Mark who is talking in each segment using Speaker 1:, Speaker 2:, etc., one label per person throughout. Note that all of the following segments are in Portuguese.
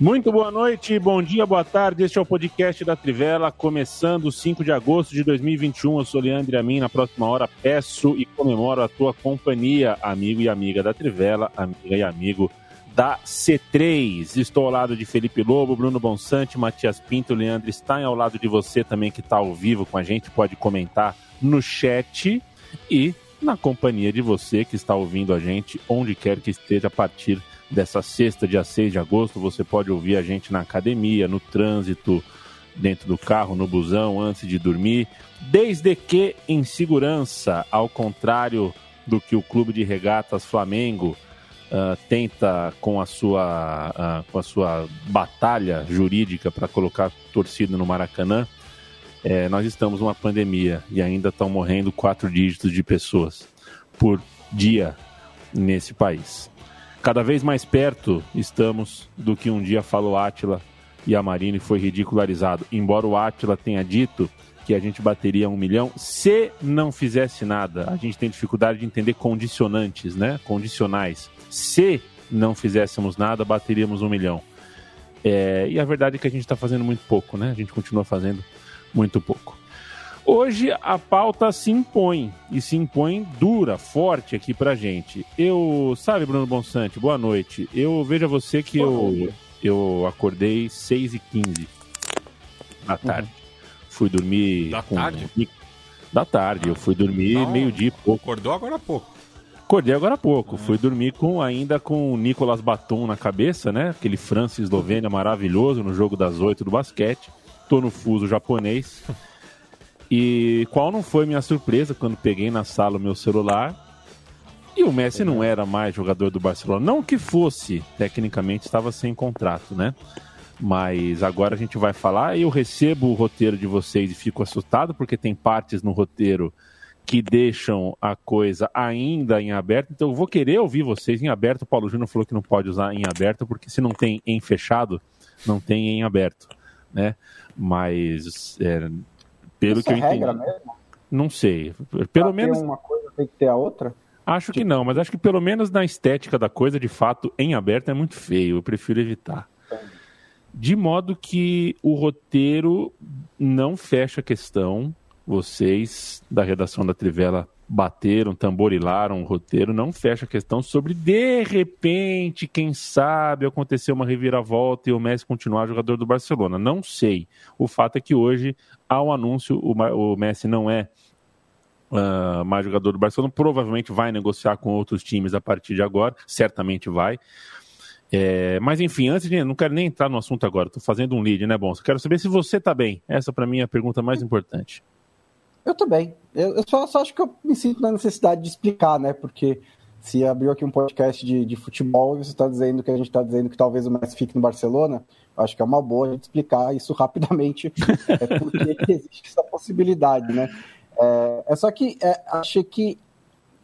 Speaker 1: Muito boa noite, bom dia, boa tarde. Este é o podcast da Trivela, começando 5 de agosto de 2021. Eu sou Leandro Amin. Na próxima hora peço e comemoro a tua companhia, amigo e amiga da Trivela, amiga e amigo da C3. Estou ao lado de Felipe Lobo, Bruno Bonsante, Matias Pinto, Leandro Stein, ao lado de você também que está ao vivo com a gente, pode comentar no chat e na companhia de você que está ouvindo a gente, onde quer que esteja a partir dessa sexta, dia 6 de agosto. Você pode ouvir a gente na academia, no trânsito, dentro do carro, no busão, antes de dormir. Desde que em segurança, ao contrário do que o Clube de Regatas Flamengo uh, tenta com a sua, uh, com a sua batalha jurídica para colocar torcida no Maracanã. É, nós estamos numa pandemia e ainda estão morrendo quatro dígitos de pessoas por dia nesse país. Cada vez mais perto estamos do que um dia falou Átila e a Marine foi ridicularizado. Embora o Átila tenha dito que a gente bateria um milhão se não fizesse nada. A gente tem dificuldade de entender condicionantes, né? Condicionais. Se não fizéssemos nada, bateríamos um milhão. É, e a verdade é que a gente está fazendo muito pouco, né? A gente continua fazendo muito pouco. Hoje a pauta se impõe e se impõe dura, forte aqui pra gente. Eu, sabe, Bruno Bonsante, boa noite. Eu vejo a você que eu, eu acordei 6 e 15 da tarde. Uhum. Fui dormir.
Speaker 2: Da
Speaker 1: com...
Speaker 2: tarde?
Speaker 1: Da tarde, eu fui dormir meio-dia e pouco.
Speaker 2: Acordou agora há pouco.
Speaker 1: Acordei agora há pouco. Uhum. Fui dormir com ainda com o Nicolas Batum na cabeça, né? Aquele Francis Eslovênia maravilhoso no jogo das oito do basquete. Tô no fuso japonês. E qual não foi minha surpresa quando peguei na sala o meu celular e o Messi não era mais jogador do Barcelona. Não que fosse, tecnicamente estava sem contrato, né? Mas agora a gente vai falar. Eu recebo o roteiro de vocês e fico assustado porque tem partes no roteiro que deixam a coisa ainda em aberto. Então eu vou querer ouvir vocês em aberto. O Paulo Júnior falou que não pode usar em aberto porque se não tem em fechado, não tem em aberto, né? Mas é, pelo que eu entendi. Regra mesmo? Não sei. Pelo pra menos.
Speaker 3: uma coisa tem que ter a outra?
Speaker 1: Acho que não, mas acho que pelo menos na estética da coisa, de fato, em aberto é muito feio. Eu prefiro evitar. De modo que o roteiro não fecha a questão. Vocês da redação da Trivela bateram, tamborilaram o roteiro, não fecha a questão sobre de repente, quem sabe, acontecer uma reviravolta e o Messi continuar jogador do Barcelona. Não sei. O fato é que hoje há um anúncio, o, Messi não é uh, mais jogador do Barcelona, provavelmente vai negociar com outros times a partir de agora, certamente vai. É, mas enfim, antes de. Não quero nem entrar no assunto agora, estou fazendo um lead, né, bom? Quero saber se você está bem. Essa, para mim, é a pergunta mais importante.
Speaker 3: Eu também. Eu, eu só, só, acho que eu me sinto na necessidade de explicar, né? Porque se abriu aqui um podcast de, de futebol e você está dizendo que a gente está dizendo que talvez o Messi fique no Barcelona, acho que é uma boa a gente explicar isso rapidamente, é porque existe essa possibilidade, né? É, é só que é, achei que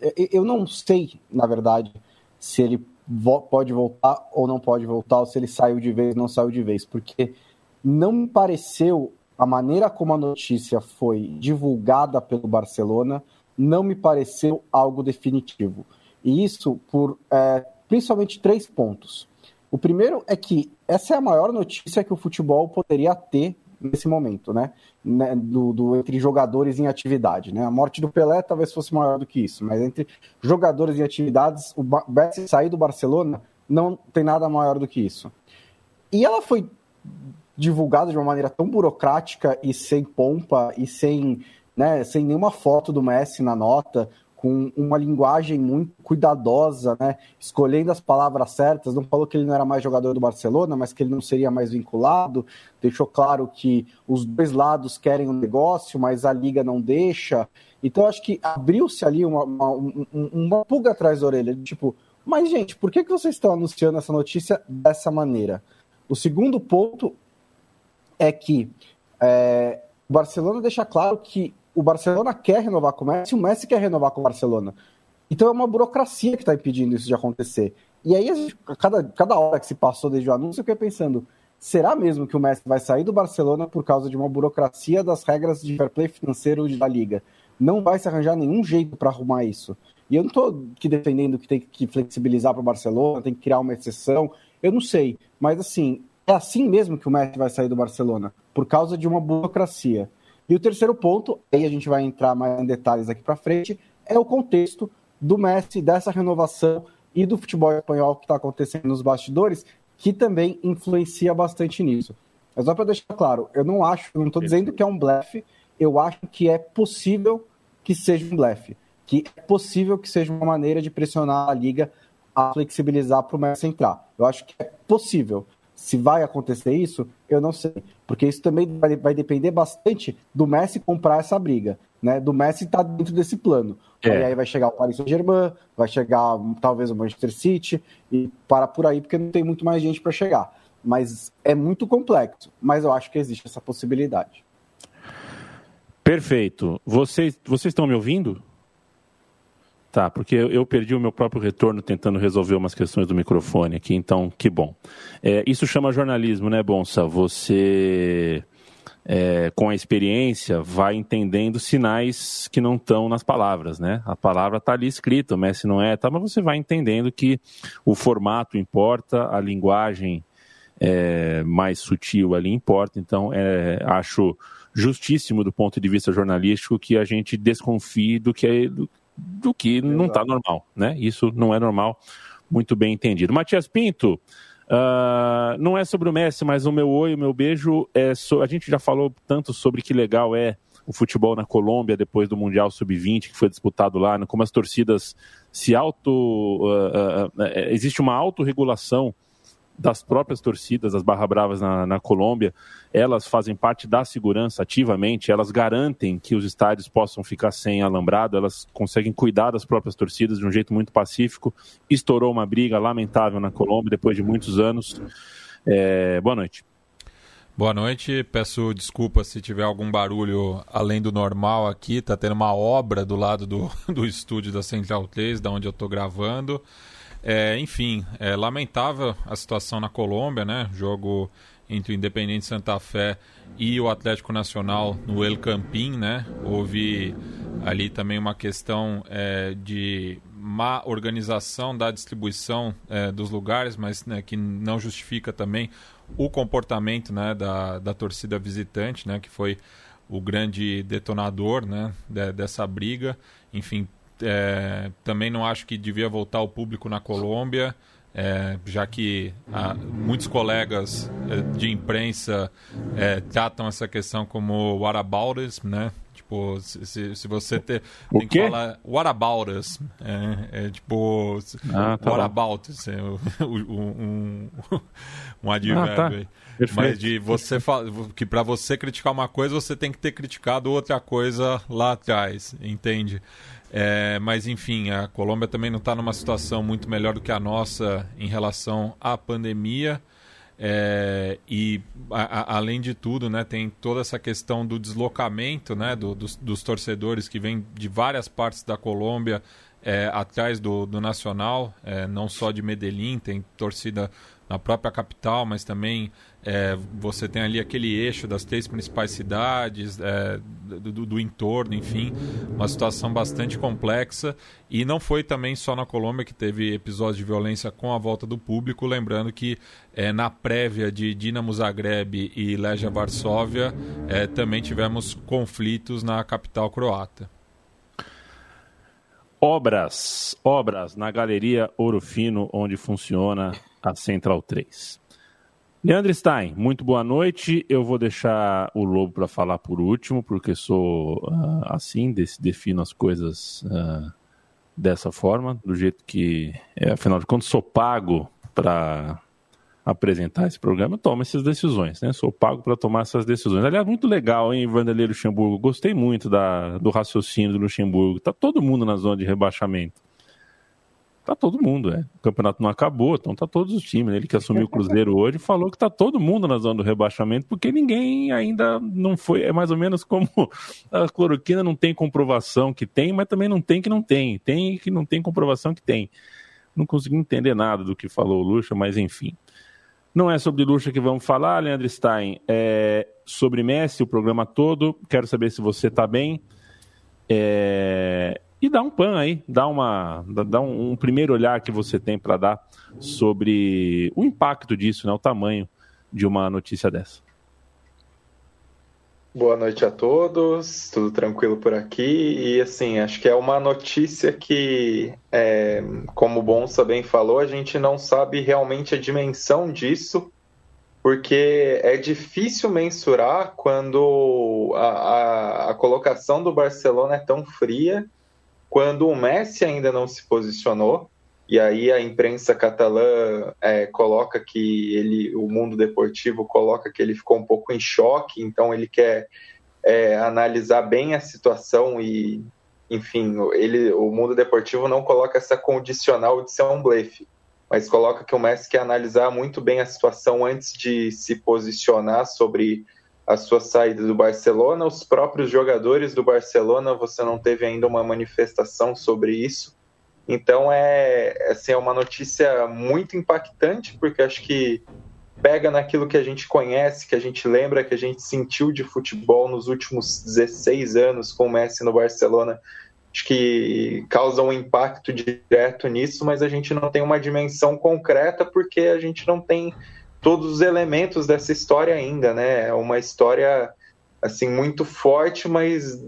Speaker 3: é, eu não sei, na verdade, se ele vo pode voltar ou não pode voltar, ou se ele saiu de vez ou não saiu de vez, porque não me pareceu a maneira como a notícia foi divulgada pelo Barcelona não me pareceu algo definitivo. E isso por é, principalmente três pontos. O primeiro é que essa é a maior notícia que o futebol poderia ter nesse momento, né? né? Do, do, entre jogadores em atividade, né? A morte do Pelé talvez fosse maior do que isso, mas entre jogadores em atividades, o Messi sair do Barcelona não tem nada maior do que isso. E ela foi divulgado de uma maneira tão burocrática e sem pompa e sem, né, sem nenhuma foto do Messi na nota, com com uma linguagem muito cuidadosa, né? escolhendo as palavras certas. Não falou que ele não era mais jogador do Barcelona, mas que ele não seria mais vinculado. Deixou claro que os dois lados querem o um negócio, mas a liga não deixa. Então, acho que abriu-se ali uma, uma, uma, pulga atrás da orelha. Tipo, mas, gente, por que, que vocês estão anunciando essa notícia dessa maneira? O segundo ponto é que é, o Barcelona deixa claro que o Barcelona quer renovar com o Messi e o Messi quer renovar com o Barcelona. Então é uma burocracia que está impedindo isso de acontecer. E aí, gente, cada, cada hora que se passou desde o anúncio, eu fiquei pensando: será mesmo que o Messi vai sair do Barcelona por causa de uma burocracia das regras de fair play financeiro da liga? Não vai se arranjar nenhum jeito para arrumar isso. E eu não estou aqui defendendo que tem que flexibilizar para o Barcelona, tem que criar uma exceção. Eu não sei. Mas assim, é assim mesmo que o Messi vai sair do Barcelona, por causa de uma burocracia. E o terceiro ponto, aí a gente vai entrar mais em detalhes aqui para frente, é o contexto do Messi, dessa renovação e do futebol espanhol que está acontecendo nos bastidores, que também influencia bastante nisso. Mas só para deixar claro, eu não acho, não estou dizendo que é um blefe, eu acho que é possível que seja um blefe, que é possível que seja uma maneira de pressionar a liga a flexibilizar para o Messi entrar. Eu acho que é possível. Se vai acontecer isso, eu não sei. Porque isso também vai, vai depender bastante do Messi comprar essa briga. Né? Do Messi estar tá dentro desse plano. É. Aí vai chegar o Paris Saint-Germain, vai chegar talvez o Manchester City e para por aí, porque não tem muito mais gente para chegar. Mas é muito complexo. Mas eu acho que existe essa possibilidade.
Speaker 1: Perfeito. Vocês, vocês estão me ouvindo? Tá, porque eu perdi o meu próprio retorno tentando resolver umas questões do microfone aqui, então que bom. É, isso chama jornalismo, né, Bonsa? Você, é, com a experiência, vai entendendo sinais que não estão nas palavras, né? A palavra está ali escrita, o Messi não é, tá, mas você vai entendendo que o formato importa, a linguagem é, mais sutil ali importa, então é, acho justíssimo do ponto de vista jornalístico que a gente desconfie do que é do que Exato. não está normal, né? Isso não é normal, muito bem entendido. Matias Pinto, uh, não é sobre o Messi, mas o meu oi, o meu beijo é so... a gente já falou tanto sobre que legal é o futebol na Colômbia depois do Mundial Sub-20 que foi disputado lá, né? como as torcidas se auto uh, uh, existe uma autorregulação das próprias torcidas, as Barra Bravas na, na, Colômbia, elas fazem parte da segurança ativamente, elas garantem que os estádios possam ficar sem alambrado, elas conseguem cuidar das próprias torcidas de um jeito muito pacífico. Estourou uma briga lamentável na Colômbia depois de muitos anos. É, boa noite.
Speaker 2: Boa noite, peço desculpa se tiver algum barulho além do normal aqui, tá tendo uma obra do lado do, do estúdio da Central 3, da onde eu estou gravando. É, enfim, é lamentável a situação na Colômbia, né? Jogo entre o Independente Santa Fé e o Atlético Nacional no El Campín, né? Houve ali também uma questão é, de má organização da distribuição é, dos lugares, mas né, que não justifica também o comportamento né, da, da torcida visitante, né? Que foi o grande detonador né, de, dessa briga. Enfim, é, também não acho que devia voltar o público na Colômbia, é, já que há, muitos colegas é, de imprensa é, tratam essa questão como whataboutism, né? Tipo, se, se você ter,
Speaker 1: o tem
Speaker 2: quê? que falar what about us? É, é tipo, ah, tá what about us? É, um, um, um advérbio ah, tá. Mas de você que para você criticar uma coisa, você tem que ter criticado outra coisa lá atrás, entende? É, mas enfim, a Colômbia também não está numa situação muito melhor do que a nossa em relação à pandemia. É, e a, a, além de tudo, né, tem toda essa questão do deslocamento né, do, dos, dos, torcedores que vêm de várias partes da Colômbia é, atrás do, do Nacional, é, não só de Medellín, tem torcida na própria capital, mas também é, você tem ali aquele eixo das três principais cidades, é, do, do, entorno, enfim, uma situação bastante complexa. E não foi também só na Colômbia que teve episódios de violência com a volta do público, lembrando que é, na prévia de Dinamo Zagreb e Legia Varsóvia é, também tivemos conflitos na capital croata.
Speaker 1: Obras, obras na Galeria Ouro Fino, onde funciona a Central 3. Leandro Stein, muito boa noite. Eu vou deixar o Lobo para falar por último, porque sou uh, assim, desse, defino as coisas uh, dessa forma, do jeito que, é, afinal de contas, sou pago para apresentar esse programa, toma essas decisões, né? Sou pago para tomar essas decisões. Aliás, muito legal, hein, Vanderlei Luxemburgo? Gostei muito da, do raciocínio do Luxemburgo. Tá todo mundo na zona de rebaixamento. Tá todo mundo, é. O campeonato não acabou, então tá todos os times. Ele que assumiu o Cruzeiro hoje falou que tá todo mundo na zona do rebaixamento, porque ninguém ainda não foi. É mais ou menos como a cloroquina não tem comprovação que tem, mas também não tem que não tem. Tem que não tem comprovação que tem. Não consegui entender nada do que falou o Lucha, mas enfim. Não é sobre Lucha que vamos falar, Leandro Stein. É sobre Messi, o programa todo. Quero saber se você está bem. É, e dá um pan aí, dá, uma, dá um, um primeiro olhar que você tem para dar sobre o impacto disso, né, o tamanho de uma notícia dessa.
Speaker 4: Boa noite a todos, tudo tranquilo por aqui. E assim, acho que é uma notícia que, é, como o Bonsa bem falou, a gente não sabe realmente a dimensão disso, porque é difícil mensurar quando a, a, a colocação do Barcelona é tão fria quando o Messi ainda não se posicionou, e aí a imprensa catalã é, coloca que ele, o mundo deportivo coloca que ele ficou um pouco em choque, então ele quer é, analisar bem a situação e, enfim, ele, o mundo deportivo não coloca essa condicional de ser um blefe, mas coloca que o Messi quer analisar muito bem a situação antes de se posicionar sobre a sua saída do Barcelona. Os próprios jogadores do Barcelona, você não teve ainda uma manifestação sobre isso. Então é, assim, é uma notícia muito impactante, porque acho que pega naquilo que a gente conhece, que a gente lembra, que a gente sentiu de futebol nos últimos 16 anos com o Messi no Barcelona. Acho que causa um impacto direto nisso, mas a gente não tem uma dimensão concreta porque a gente não tem todos os elementos dessa história ainda, né? É uma história assim muito forte, mas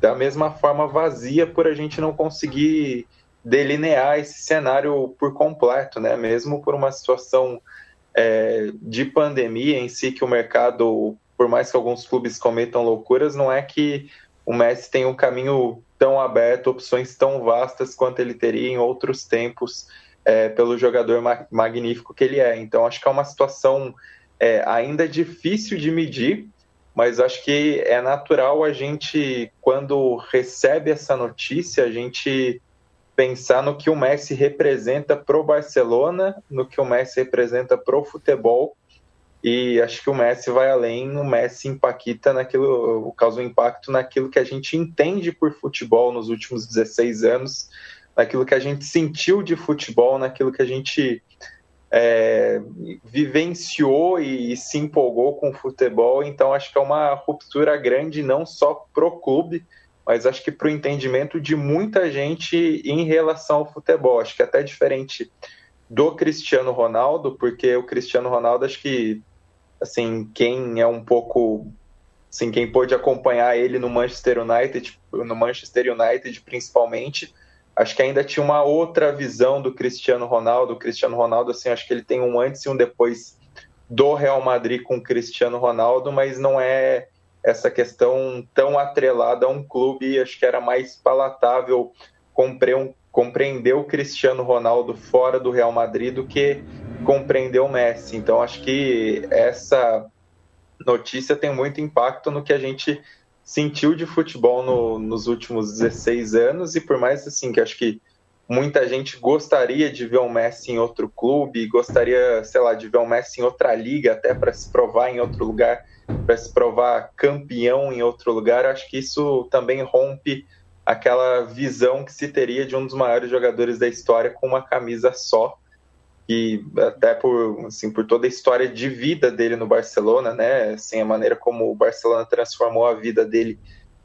Speaker 4: da mesma forma vazia por a gente não conseguir delinear esse cenário por completo, né? Mesmo por uma situação é, de pandemia em si que o mercado, por mais que alguns clubes cometam loucuras, não é que o Messi tem um caminho tão aberto, opções tão vastas quanto ele teria em outros tempos é, pelo jogador ma magnífico que ele é. Então, acho que é uma situação é, ainda difícil de medir, mas acho que é natural a gente, quando recebe essa notícia, a gente pensar no que o Messi representa para o Barcelona, no que o Messi representa para o futebol. E acho que o Messi vai além, o Messi impacta naquilo, causa um impacto naquilo que a gente entende por futebol nos últimos 16 anos, naquilo que a gente sentiu de futebol, naquilo que a gente é, vivenciou e, e, se empolgou com o futebol. Então, acho que é uma ruptura grande, não só pro clube, mas acho que para o entendimento de muita gente em relação ao futebol. Acho que é até diferente do Cristiano Ronaldo, porque o Cristiano Ronaldo, acho que, assim, quem é um pouco. Assim, quem pôde acompanhar ele no Manchester United, no Manchester United principalmente, acho que ainda tinha uma outra visão do Cristiano Ronaldo. O Cristiano Ronaldo, assim, acho que ele tem um antes e um depois do Real Madrid com o Cristiano Ronaldo, mas não é essa questão tão atrelada a um clube. Acho que era mais palatável compreender o Cristiano Ronaldo fora do Real Madrid do que compreender o Messi. Então, acho que essa notícia tem muito impacto no que a gente sentiu de futebol no, nos últimos 16 anos e por mais assim que acho que muita gente gostaria de ver o Messi em outro clube, gostaria, sei lá, de ver o Messi em outra liga até para se provar em outro lugar, para se provar campeão em outro lugar. Acho que isso também rompe aquela visão que se teria de um dos maiores jogadores da história com uma camisa só que até por, assim, por toda a história de vida dele no Barcelona, né, assim, a maneira como o Barcelona transformou a vida dele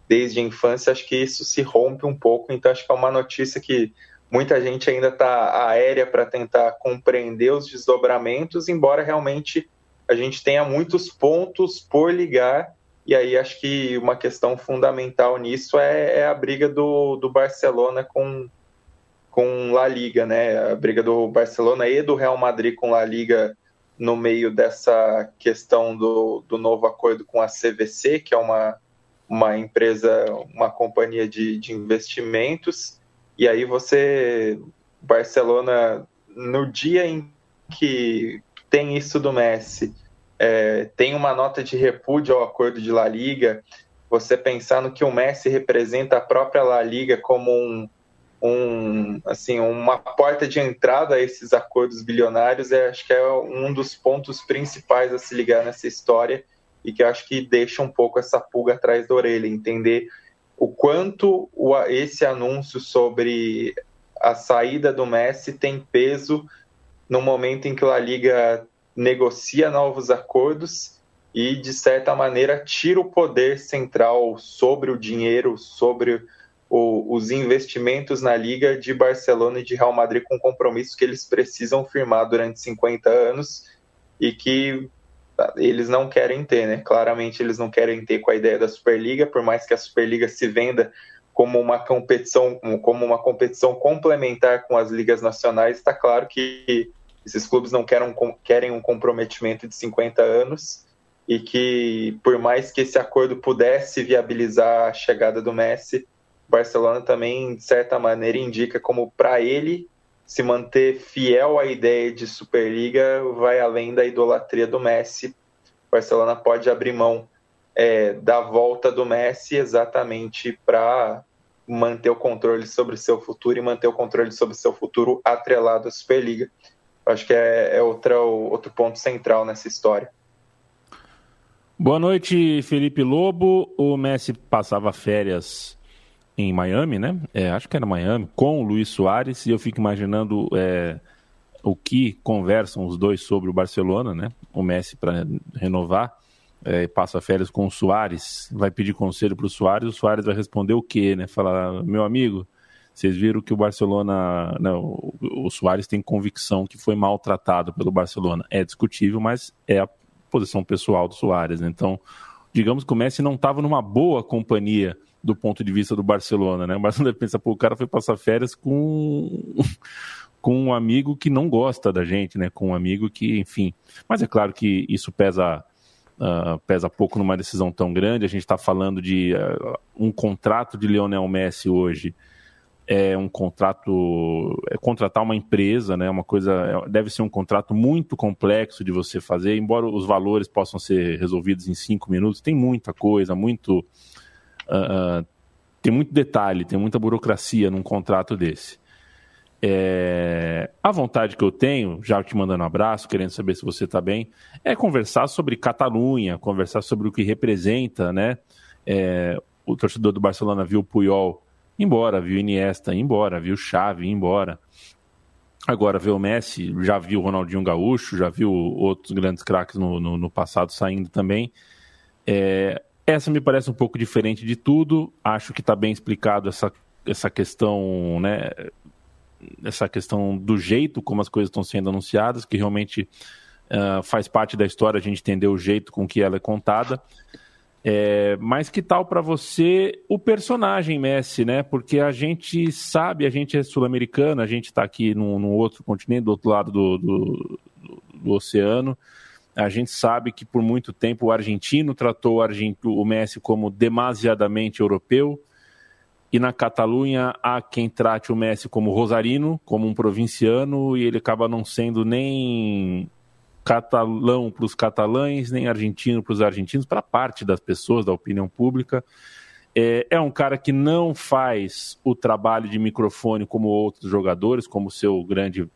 Speaker 4: desde a infância, acho que isso se rompe um pouco, então acho que é uma notícia que muita gente ainda está aérea para tentar compreender os desdobramentos, embora realmente a gente tenha muitos pontos por ligar, e aí acho que uma questão fundamental nisso é, é a briga do, do Barcelona com, com La Liga, né? A briga do Barcelona e do Real Madrid com La Liga no meio dessa questão do, do novo acordo com a CVC, que é uma, uma empresa, uma companhia de, de investimentos. E aí você, Barcelona, no dia em que tem isso do Messi, é, tem uma nota de repúdio ao acordo de La Liga, você pensar no que o Messi representa a própria La Liga como um, um, assim, uma porta de entrada a esses acordos bilionários, é, acho que é um dos pontos principais a se ligar nessa história e que acho que deixa um pouco essa pulga atrás da orelha, entender o quanto o, esse anúncio sobre a saída do Messi tem peso no momento em que a Liga negocia novos acordos e, de certa maneira, tira o poder central sobre o dinheiro, sobre o, os investimentos na Liga de Barcelona e de Real Madrid com compromissos que eles precisam firmar durante 50 anos e que eles não querem ter, né? Claramente eles não querem ter com a ideia da Superliga, por mais que a Superliga se venda como uma competição, como uma competição complementar com as ligas nacionais, está claro que esses clubes não querem, querem um comprometimento de 50 anos e que, por mais que esse acordo pudesse viabilizar a chegada do Messi, Barcelona também, de certa maneira, indica como para ele se manter fiel à ideia de Superliga vai além da idolatria do Messi. Barcelona pode abrir mão é, da volta do Messi exatamente para manter o controle sobre seu futuro e manter o controle sobre seu futuro atrelado à Superliga. Acho que é, é outra, outro ponto central nessa história.
Speaker 1: Boa noite, Felipe Lobo. O Messi passava férias em Miami, né? É, acho que era Miami, com o Luiz Soares, e eu fico imaginando é, o que conversam os dois sobre o Barcelona, né? O Messi para renovar, é, passa férias com o Soares, vai pedir conselho para o Soares, o Soares vai responder o quê, né? Falar, meu amigo, vocês viram que o Barcelona, não, o Soares tem convicção que foi maltratado pelo Barcelona. É discutível, mas é a posição pessoal do Soares. Né? Então, digamos que o Messi não estava numa boa companhia do ponto de vista do Barcelona, né? O Barcelona pensa, pô, o cara foi passar férias com com um amigo que não gosta da gente, né? Com um amigo que, enfim. Mas é claro que isso pesa uh, pesa pouco numa decisão tão grande. A gente está falando de uh, um contrato de Lionel Messi hoje é um contrato, é contratar uma empresa, né? Uma coisa, é, deve ser um contrato muito complexo de você fazer, embora os valores possam ser resolvidos em cinco minutos, tem muita coisa, muito, uh, tem muito detalhe, tem muita burocracia num contrato desse. É, a vontade que eu tenho, já te mandando um abraço, querendo saber se você está bem, é conversar sobre Catalunha, conversar sobre o que representa, né? É, o torcedor do Barcelona viu o Puyol embora, viu Iniesta embora, viu Xavi embora. Agora vê o Messi, já viu o Ronaldinho Gaúcho, já viu outros grandes craques no, no, no passado saindo também. É, essa me parece um pouco diferente de tudo. Acho que está bem explicado essa, essa questão, né? Essa questão do jeito como as coisas estão sendo anunciadas, que realmente uh, faz parte da história a gente entender o jeito com que ela é contada. É, mas que tal para você o personagem Messi, né? Porque a gente sabe, a gente é sul-americano, a gente está aqui num, num, outro continente, do outro lado do, do, do, oceano. A gente sabe que por muito tempo o argentino tratou o, Messi como demasiadamente europeu. E na Catalunha há quem trate o Messi como rosarino, como um provinciano, e ele acaba não sendo nem catalão para os catalães, nem argentino para os argentinos, para parte das pessoas, da opinião pública. É, é, um cara que não faz o trabalho de microfone como outros jogadores, como seu grande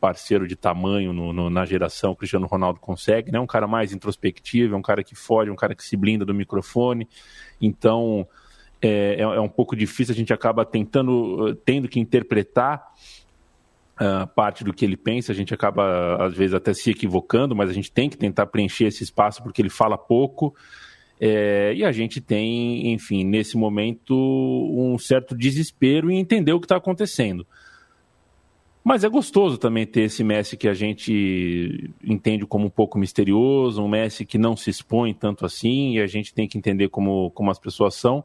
Speaker 1: parceiro de tamanho no, no, na geração, o Cristiano Ronaldo consegue, né? Um cara mais introspectivo, é um cara que foge, um cara que se blinda do microfone. Então é, é, é um pouco difícil, a gente acaba tentando, tendo que interpretar uh, parte do que ele pensa, a gente acaba, às vezes, até se equivocando, mas a gente tem que tentar preencher esse espaço porque ele fala pouco. É, e a gente tem, enfim, nesse momento, um certo desespero em entender o que está acontecendo. Mas é gostoso também ter esse Messi que a gente entende como um pouco misterioso, um Messi que não se expõe tanto assim, e a gente tem que entender como, como as pessoas são.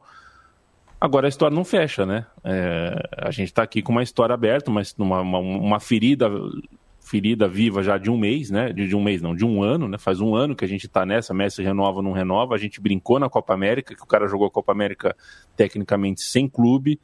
Speaker 1: Agora a história não fecha, né? É, a gente está aqui com uma história aberta, mas uma, uma, uma, ferida ferida viva já de um mês, né? De, de, um mês, não, de um ano, né? Faz um ano que a gente está nessa, Messi renova, não renova. A gente brincou na Copa América, que o cara jogou a Copa América tecnicamente sem clube.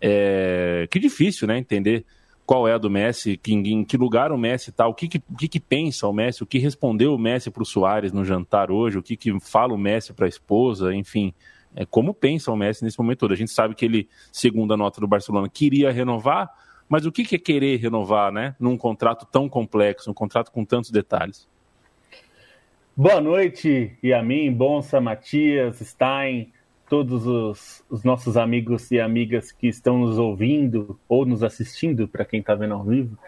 Speaker 1: É, que difícil, né? Entender qual é a do Messi, que, em que lugar o Messi está, o que, que, que, que, pensa o Messi, o que respondeu o Messi para o Soares no jantar hoje, o que, que fala o Messi para a esposa, enfim. É, como pensa o Messi nesse momento todo. A gente sabe que ele, segundo a nota do Barcelona, queria renovar, mas o que, que é querer renovar, né? Num contrato tão complexo, um contrato com tantos detalhes.
Speaker 5: Boa noite, Yamin, Bonsa, Matias, Stein, todos os, os, nossos amigos e amigas que estão nos ouvindo ou nos assistindo, para quem está vendo ao vivo.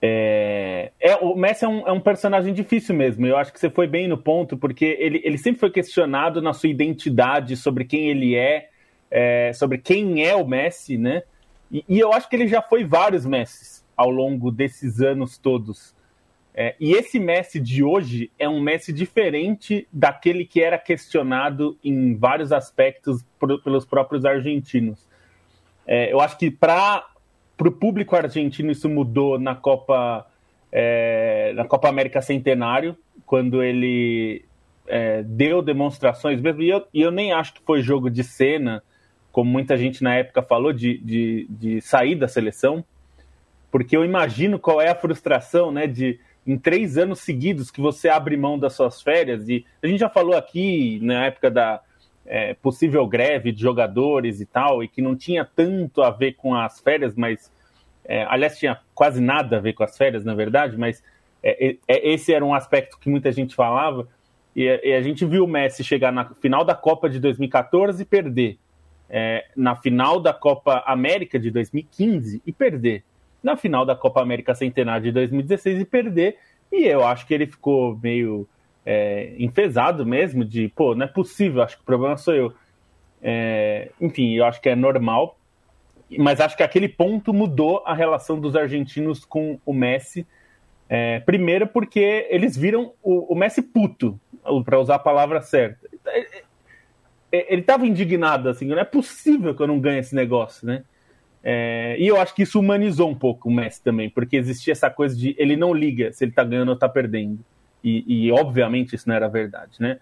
Speaker 5: É, é, o Messi é um, é um, personagem difícil mesmo. Eu acho que você foi bem no ponto, porque ele, ele sempre foi questionado na sua identidade, sobre quem ele é, é sobre quem é o Messi, né? E, e, eu acho que ele já foi vários Messis ao longo desses anos todos. É, e esse Messi de hoje é um Messi diferente daquele que era questionado em vários aspectos por, pelos próprios argentinos. É, eu acho que para o público argentino isso mudou na Copa, é, na Copa América Centenário, quando ele é, deu demonstrações mesmo. E eu, e eu nem acho que foi jogo de cena, como muita gente na época falou, de, de, de sair da seleção, porque eu imagino qual é a frustração né, de em três anos seguidos que você abre mão das suas férias, e a gente já falou aqui na época da é, possível greve de jogadores e tal, e que não tinha tanto a ver com as férias, mas é, aliás, tinha quase nada a ver com as férias, na verdade, mas é, é esse era um aspecto que muita gente falava, e, e, a gente viu o Messi chegar na final da Copa de 2014 e perder, é, na final da Copa América de 2015 e perder na final da Copa América Centenário de 2016 e perder. E eu acho que ele ficou meio é, enfesado mesmo, de pô, não é possível, acho que o problema sou eu. É, enfim, eu acho que é normal, mas acho que aquele ponto mudou a relação dos argentinos com o Messi. É, primeiro, porque eles viram o, o Messi puto, para usar a palavra certa. É, é, ele estava indignado, assim, não é possível que eu não ganhe esse negócio, né? É, e eu acho que isso humanizou um pouco o Messi também, porque existia essa coisa de ele não liga se ele tá ganhando ou tá perdendo. E, e obviamente isso não era verdade, né?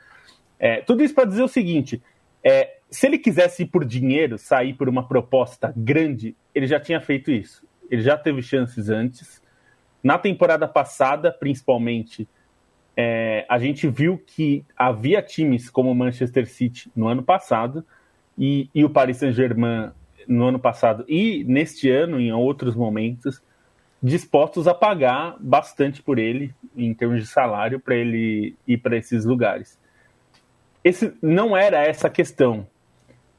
Speaker 5: É, tudo isso para dizer o seguinte: é, se ele quisesse ir por dinheiro, sair por uma proposta grande, ele já tinha feito isso. Ele já teve chances antes. Na temporada passada, principalmente, é, a gente viu que havia times como o Manchester City no ano passado e, e o Paris Saint-Germain no ano passado e neste ano, em outros momentos, dispostos a pagar bastante por ele, em termos de salário, para ele ir para esses lugares. Esse não era essa a questão.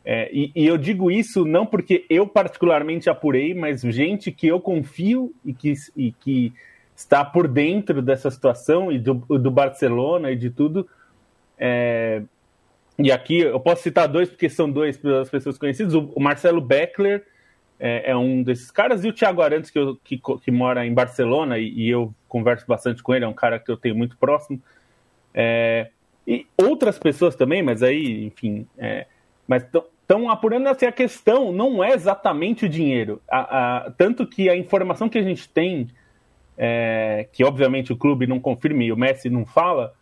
Speaker 5: É, e, e, eu digo isso não porque eu particularmente apurei, mas gente que eu confio e que, e que está por dentro dessa situação e do, do Barcelona e de tudo, é, e aqui eu posso citar dois, porque são dois das pessoas conhecidas. O, Marcelo Beckler é, é, um desses caras, e o Thiago Arantes, que, eu, que, que mora em Barcelona, e, e, eu converso bastante com ele, é um cara que eu tenho muito próximo. É, e outras pessoas também, mas aí, enfim. É, mas estão apurando assim, a questão não é exatamente o dinheiro. A, a, tanto que a informação que a gente tem, é, que obviamente o clube não confirma e o Messi não fala,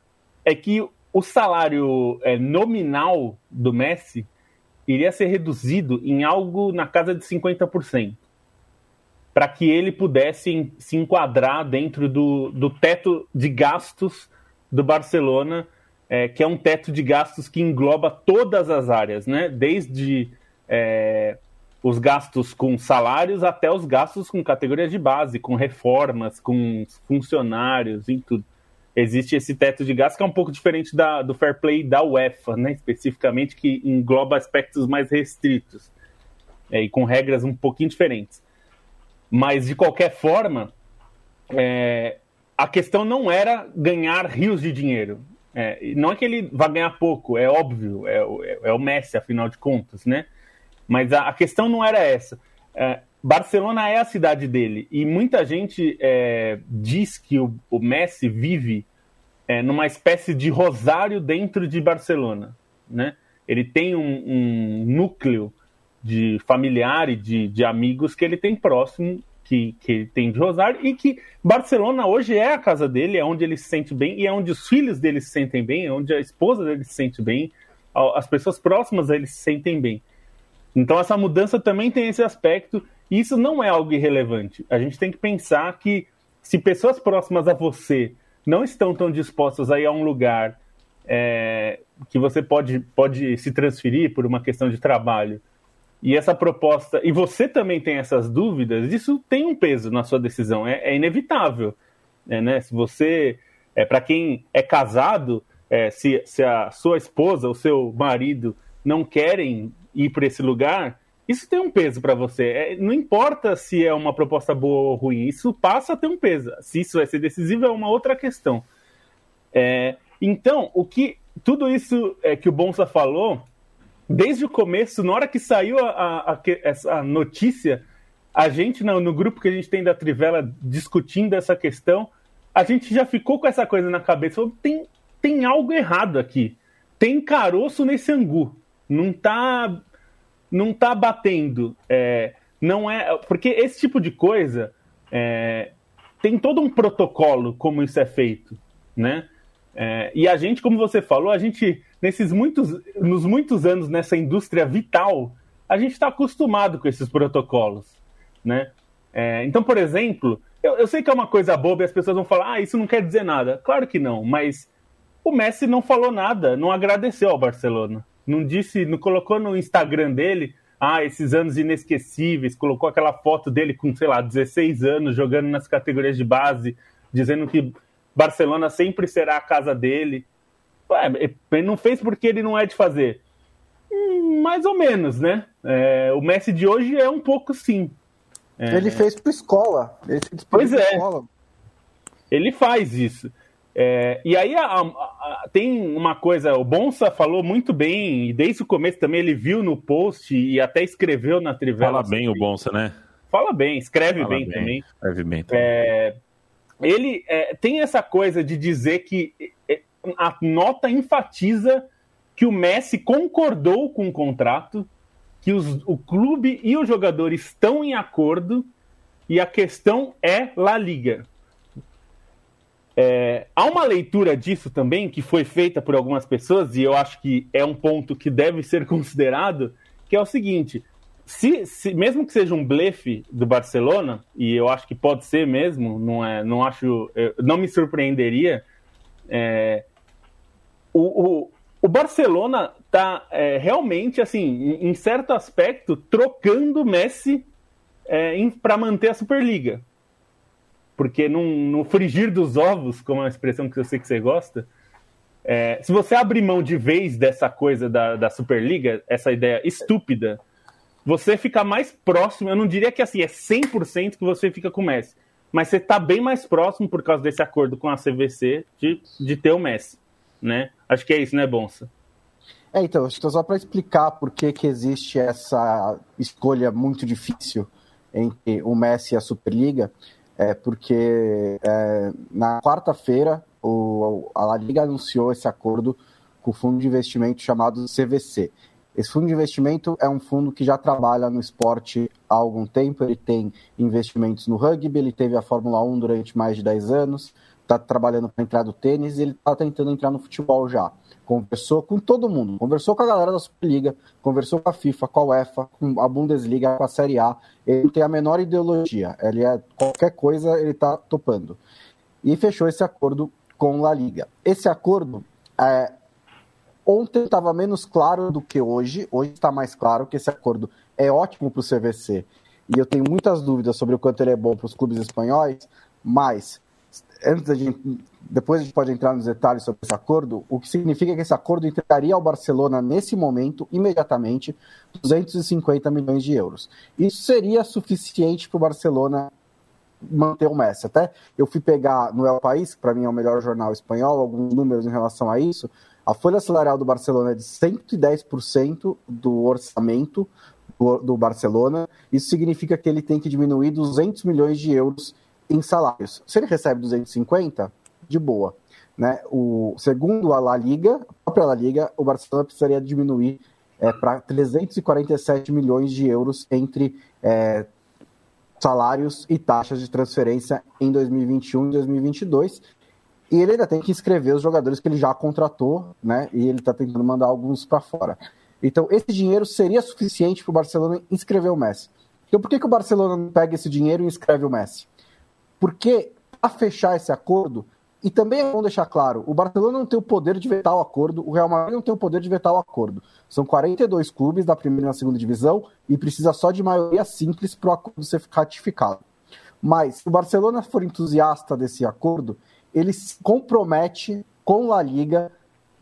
Speaker 5: é que o salário é, nominal do Messi iria ser reduzido em algo na casa de 50%, para que ele pudesse se enquadrar dentro do, do teto de gastos do Barcelona, é, que é um teto de gastos que engloba todas as áreas, né? desde é, os gastos com salários até os gastos com categorias de base, com reformas, com funcionários e tudo existe esse teto de gastos que é um pouco diferente da, do fair play da UEFA, né, especificamente, que engloba aspectos mais restritos é, e com regras um pouquinho diferentes. Mas, de qualquer forma, é, a questão não era ganhar rios de dinheiro. É, não é que ele vá ganhar pouco, é óbvio, é, é, é o Messi, afinal de contas, né? Mas a, a questão não era essa. Barcelona é a cidade dele e muita gente é, diz que o, o Messi vive é, numa espécie de rosário dentro de Barcelona, né? Ele tem um, um núcleo de familiar e de, de, amigos que ele tem próximo, que, que ele tem de Rosário, e que Barcelona hoje é a casa dele, é onde ele se sente bem, e é onde os filhos dele se sentem bem, é onde a esposa dele se sente bem, as pessoas próximas a ele se sentem bem. Então essa mudança também tem esse aspecto, isso não é algo irrelevante. A gente tem que pensar que se pessoas próximas a você não estão tão dispostas a ir a um lugar é, que você pode, pode se transferir por uma questão de trabalho, e essa proposta, e você também tem essas dúvidas, isso tem um peso na sua decisão, é, é inevitável. É, né? Se você, é, para quem é casado, é, se, se a sua esposa, o seu marido não querem ir para esse lugar, isso tem um peso para você. É, não importa se é uma proposta boa ou ruim, isso passa a ter um peso. Se isso vai ser decisivo é uma outra questão. É, então, o que tudo isso é, que o Bonsa falou desde o começo, na hora que saiu a, a, a essa notícia, a gente, no, no, grupo que a gente tem da Trivela discutindo essa questão, a gente já ficou com essa coisa na cabeça. Falou, tem, tem algo errado aqui. Tem caroço nesse angu. Não tá, não tá batendo. É, não é Porque esse tipo de coisa é, tem todo um protocolo como isso é feito, né? É, e a gente, como você falou, a gente nesses muitos, nos muitos anos nessa indústria vital, a gente está acostumado com esses protocolos, né? É, então, por exemplo, eu, eu, sei que é uma coisa boba e as pessoas vão falar, ah, isso não quer dizer nada. Claro que não, mas o Messi não falou nada, não agradeceu ao Barcelona, não disse, não colocou no Instagram dele, ah, esses anos inesquecíveis, colocou aquela foto dele com, sei lá, 16 anos jogando nas categorias de base, dizendo que Barcelona sempre será a casa dele. Ele não fez porque ele não é de fazer. Hum, mais ou menos, né? É, o Messi de hoje é um pouco sim.
Speaker 3: É... Ele fez para escola. Ele fez
Speaker 5: pois é. Escola. Ele faz isso. É, e aí a, a, a, tem uma coisa, o Bonsa falou muito bem, e desde o começo também ele viu no post e até escreveu na Trivela.
Speaker 1: Fala bem o Bonsa, né?
Speaker 5: Fala bem, escreve bem, bem, também.
Speaker 1: Escreve bem também.
Speaker 5: É, ele é, tem essa coisa de dizer que a nota enfatiza que o Messi concordou com o contrato, que os, o clube e o jogador estão em acordo e a questão é La Liga. É, há uma leitura disso também que foi feita por algumas pessoas e eu acho que é um ponto que deve ser considerado, que é o seguinte: se, se, mesmo que seja um blefe do Barcelona, e eu acho que pode ser mesmo, não é, não acho, não me surpreenderia. É, o, o, o, Barcelona está é, realmente assim, em, em, certo aspecto, trocando Messi é, para manter a Superliga, porque num, no frigir dos ovos, como é uma expressão que eu sei que você gosta, é, se você abrir mão de vez dessa coisa da, da Superliga, essa ideia estúpida você fica mais próximo. Eu não diria que assim é 100% que você fica com o Messi, mas você está bem mais próximo por causa desse acordo com a CVC de, de ter o Messi, né? Acho que é isso, né, Bonsa?
Speaker 3: É, então, acho que só para explicar por que, que existe essa escolha muito difícil entre o Messi e a Superliga, é porque é, na quarta-feira a La Liga anunciou esse acordo com o fundo de investimento chamado CVC. Esse fundo de investimento é um fundo que já trabalha no esporte há algum tempo. Ele tem investimentos no rugby, ele teve a Fórmula 1 durante mais de 10 anos, está trabalhando para entrar no tênis e ele está tentando entrar no futebol já. Conversou com todo mundo, conversou com a galera da Superliga, conversou com a FIFA, com a UEFA, com a Bundesliga, com a Série A. Ele tem a menor ideologia, ele é qualquer coisa, ele está topando. E fechou esse acordo com a Liga. Esse acordo é, Ontem estava menos claro do que hoje, hoje está mais claro que esse acordo é ótimo para o CVC. E eu tenho muitas dúvidas sobre o quanto ele é bom para os clubes espanhóis, mas antes da gente, depois a gente pode entrar nos detalhes sobre esse acordo, o que significa que esse acordo entregaria ao Barcelona nesse momento, imediatamente, 250 milhões de euros. Isso seria suficiente para o Barcelona manter o Messi. Até eu fui pegar no El País, que para mim é o melhor jornal espanhol, alguns números em relação a isso. A folha salarial do Barcelona é de 110% do orçamento do, do, Barcelona. Isso significa que ele tem que diminuir 200 milhões de euros em salários. Se ele recebe 250, de boa. Né? O, segundo a La Liga, a própria La Liga, o Barcelona precisaria diminuir é, para 347 milhões de euros entre é, salários e taxas de transferência em 2021 e 2022. E ele ainda tem que inscrever os jogadores que ele já contratou, né? E ele está tentando mandar alguns para fora. Então, esse dinheiro seria suficiente para o Barcelona inscrever o Messi. Então, por que, que o Barcelona não pega esse dinheiro e inscreve o Messi? Porque, para fechar esse acordo, e também é bom deixar claro, o Barcelona não tem o poder de vetar o acordo, o Real Madrid não tem o poder de vetar o acordo. São 42 clubes da primeira e na segunda divisão e precisa só de maioria simples para o acordo ser ratificado. Mas, se o Barcelona for entusiasta desse acordo, ele se compromete com a Liga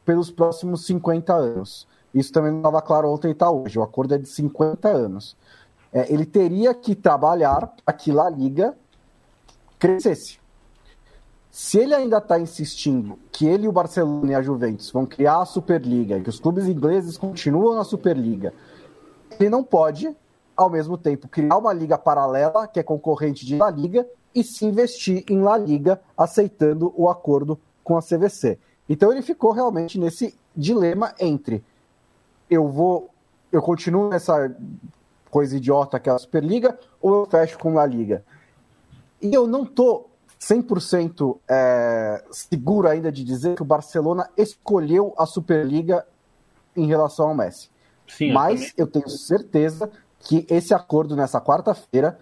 Speaker 3: pelos próximos 50 anos. Isso também não estava claro ontem e está hoje. O acordo é de 50 anos. É, ele teria que trabalhar para que a Liga crescesse. Se ele ainda está insistindo que ele, o Barcelona e a Juventus vão criar a Superliga e que os clubes ingleses continuam na Superliga, ele não pode, ao mesmo tempo, criar uma liga paralela que é concorrente de La Liga e se investir em La Liga, aceitando o acordo com a CVC. Então ele ficou realmente nesse dilema entre eu vou, eu continuo nessa coisa idiota que é a Superliga ou eu fecho com a Liga. E eu não tô 100% é, seguro ainda de dizer que o Barcelona escolheu a Superliga em relação ao Messi. Sim, Mas eu, eu tenho certeza que esse acordo nessa quarta-feira,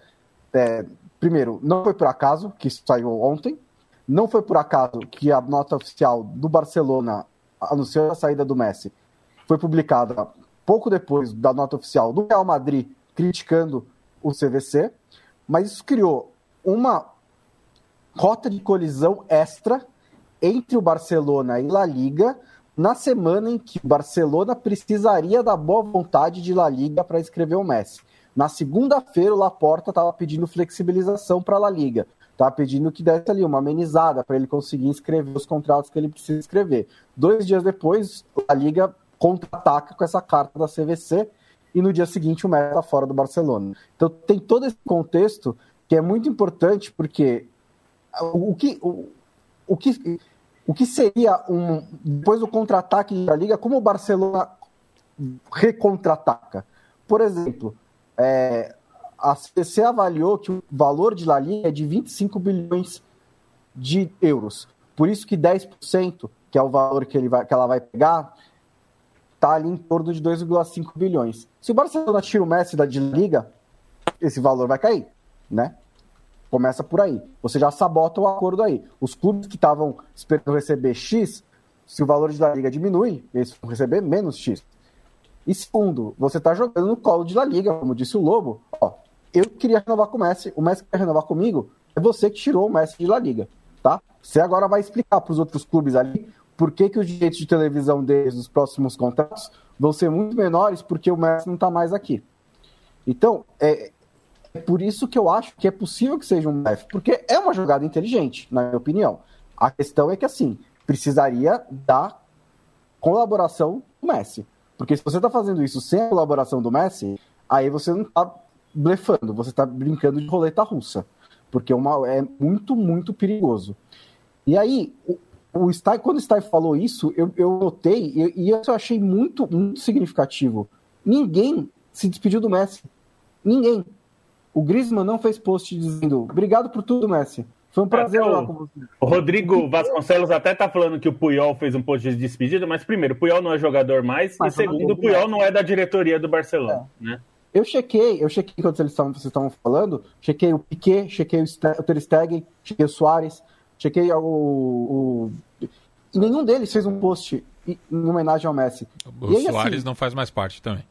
Speaker 3: é, primeiro, não foi por acaso que saiu ontem, não foi por acaso que a nota oficial do Barcelona anunciou a saída do Messi foi publicada pouco depois da nota oficial do Real Madrid criticando o CVC, mas isso criou uma rota de colisão extra entre o Barcelona e La Liga na semana em que o Barcelona precisaria da boa vontade de La Liga para escrever o Messi. Na segunda-feira, o Laporta estava pedindo flexibilização para a La Liga. Estava pedindo que desse ali uma amenizada para ele conseguir escrever os contratos que ele precisa escrever. Dois dias depois, a Liga contra-ataca com essa carta da CVC e no dia seguinte o Messi está fora do Barcelona. Então tem todo esse contexto que é muito importante porque o que, o, o que, o que seria um. Depois do contra-ataque da Liga, como o Barcelona recontra-ataca? Por exemplo, é, a CC avaliou que o valor de La Liga é de 25 bilhões de euros. Por isso que 10%, que é o valor que, ele vai, que ela vai pegar, está ali em torno de 2,5 bilhões. Se o Barcelona tira o Messi da de liga, esse valor vai cair, né? Começa por aí. Você já sabota o acordo aí. Os clubes que estavam esperando receber X, se o valor de La Liga diminui, eles vão receber menos X. E segundo, você está jogando no colo de La Liga, como disse o Lobo. Ó, eu queria renovar com o Messi, o Messi quer renovar comigo, é você que tirou o Messi de La Liga, tá? Você agora vai explicar para os outros clubes ali por que, que os direitos de televisão deles nos próximos contratos vão ser muito menores porque o Messi não está mais aqui. Então, é por isso que eu acho que é possível que seja um F, porque é uma jogada inteligente, na minha opinião. A questão é que, assim, precisaria da colaboração do Messi. Porque se você está fazendo isso sem a colaboração do Messi, aí você não está blefando, você está brincando de roleta russa. Porque é, uma, é muito, muito perigoso. E aí, o, o Stein, quando o Stein falou isso, eu, eu notei, e, e eu achei muito, muito significativo. Ninguém se despediu do Messi. Ninguém. O Griezmann não fez post dizendo obrigado por tudo, Messi. Foi um prazer falar com você.
Speaker 5: O Rodrigo Vasconcelos até tá falando que o Puyol fez um post de despedida, mas primeiro, o Puyol não é jogador mais, mas e segundo, o Puyol não é da diretoria do Barcelona, é. né?
Speaker 3: Eu chequei, eu chequei quando eles estavam, vocês estavam falando, chequei o Piquet, chequei o Ter Stegen, chequei o Soares, chequei o, o... E nenhum deles fez um post em homenagem ao Messi.
Speaker 2: O aí, Soares assim, não faz mais parte também.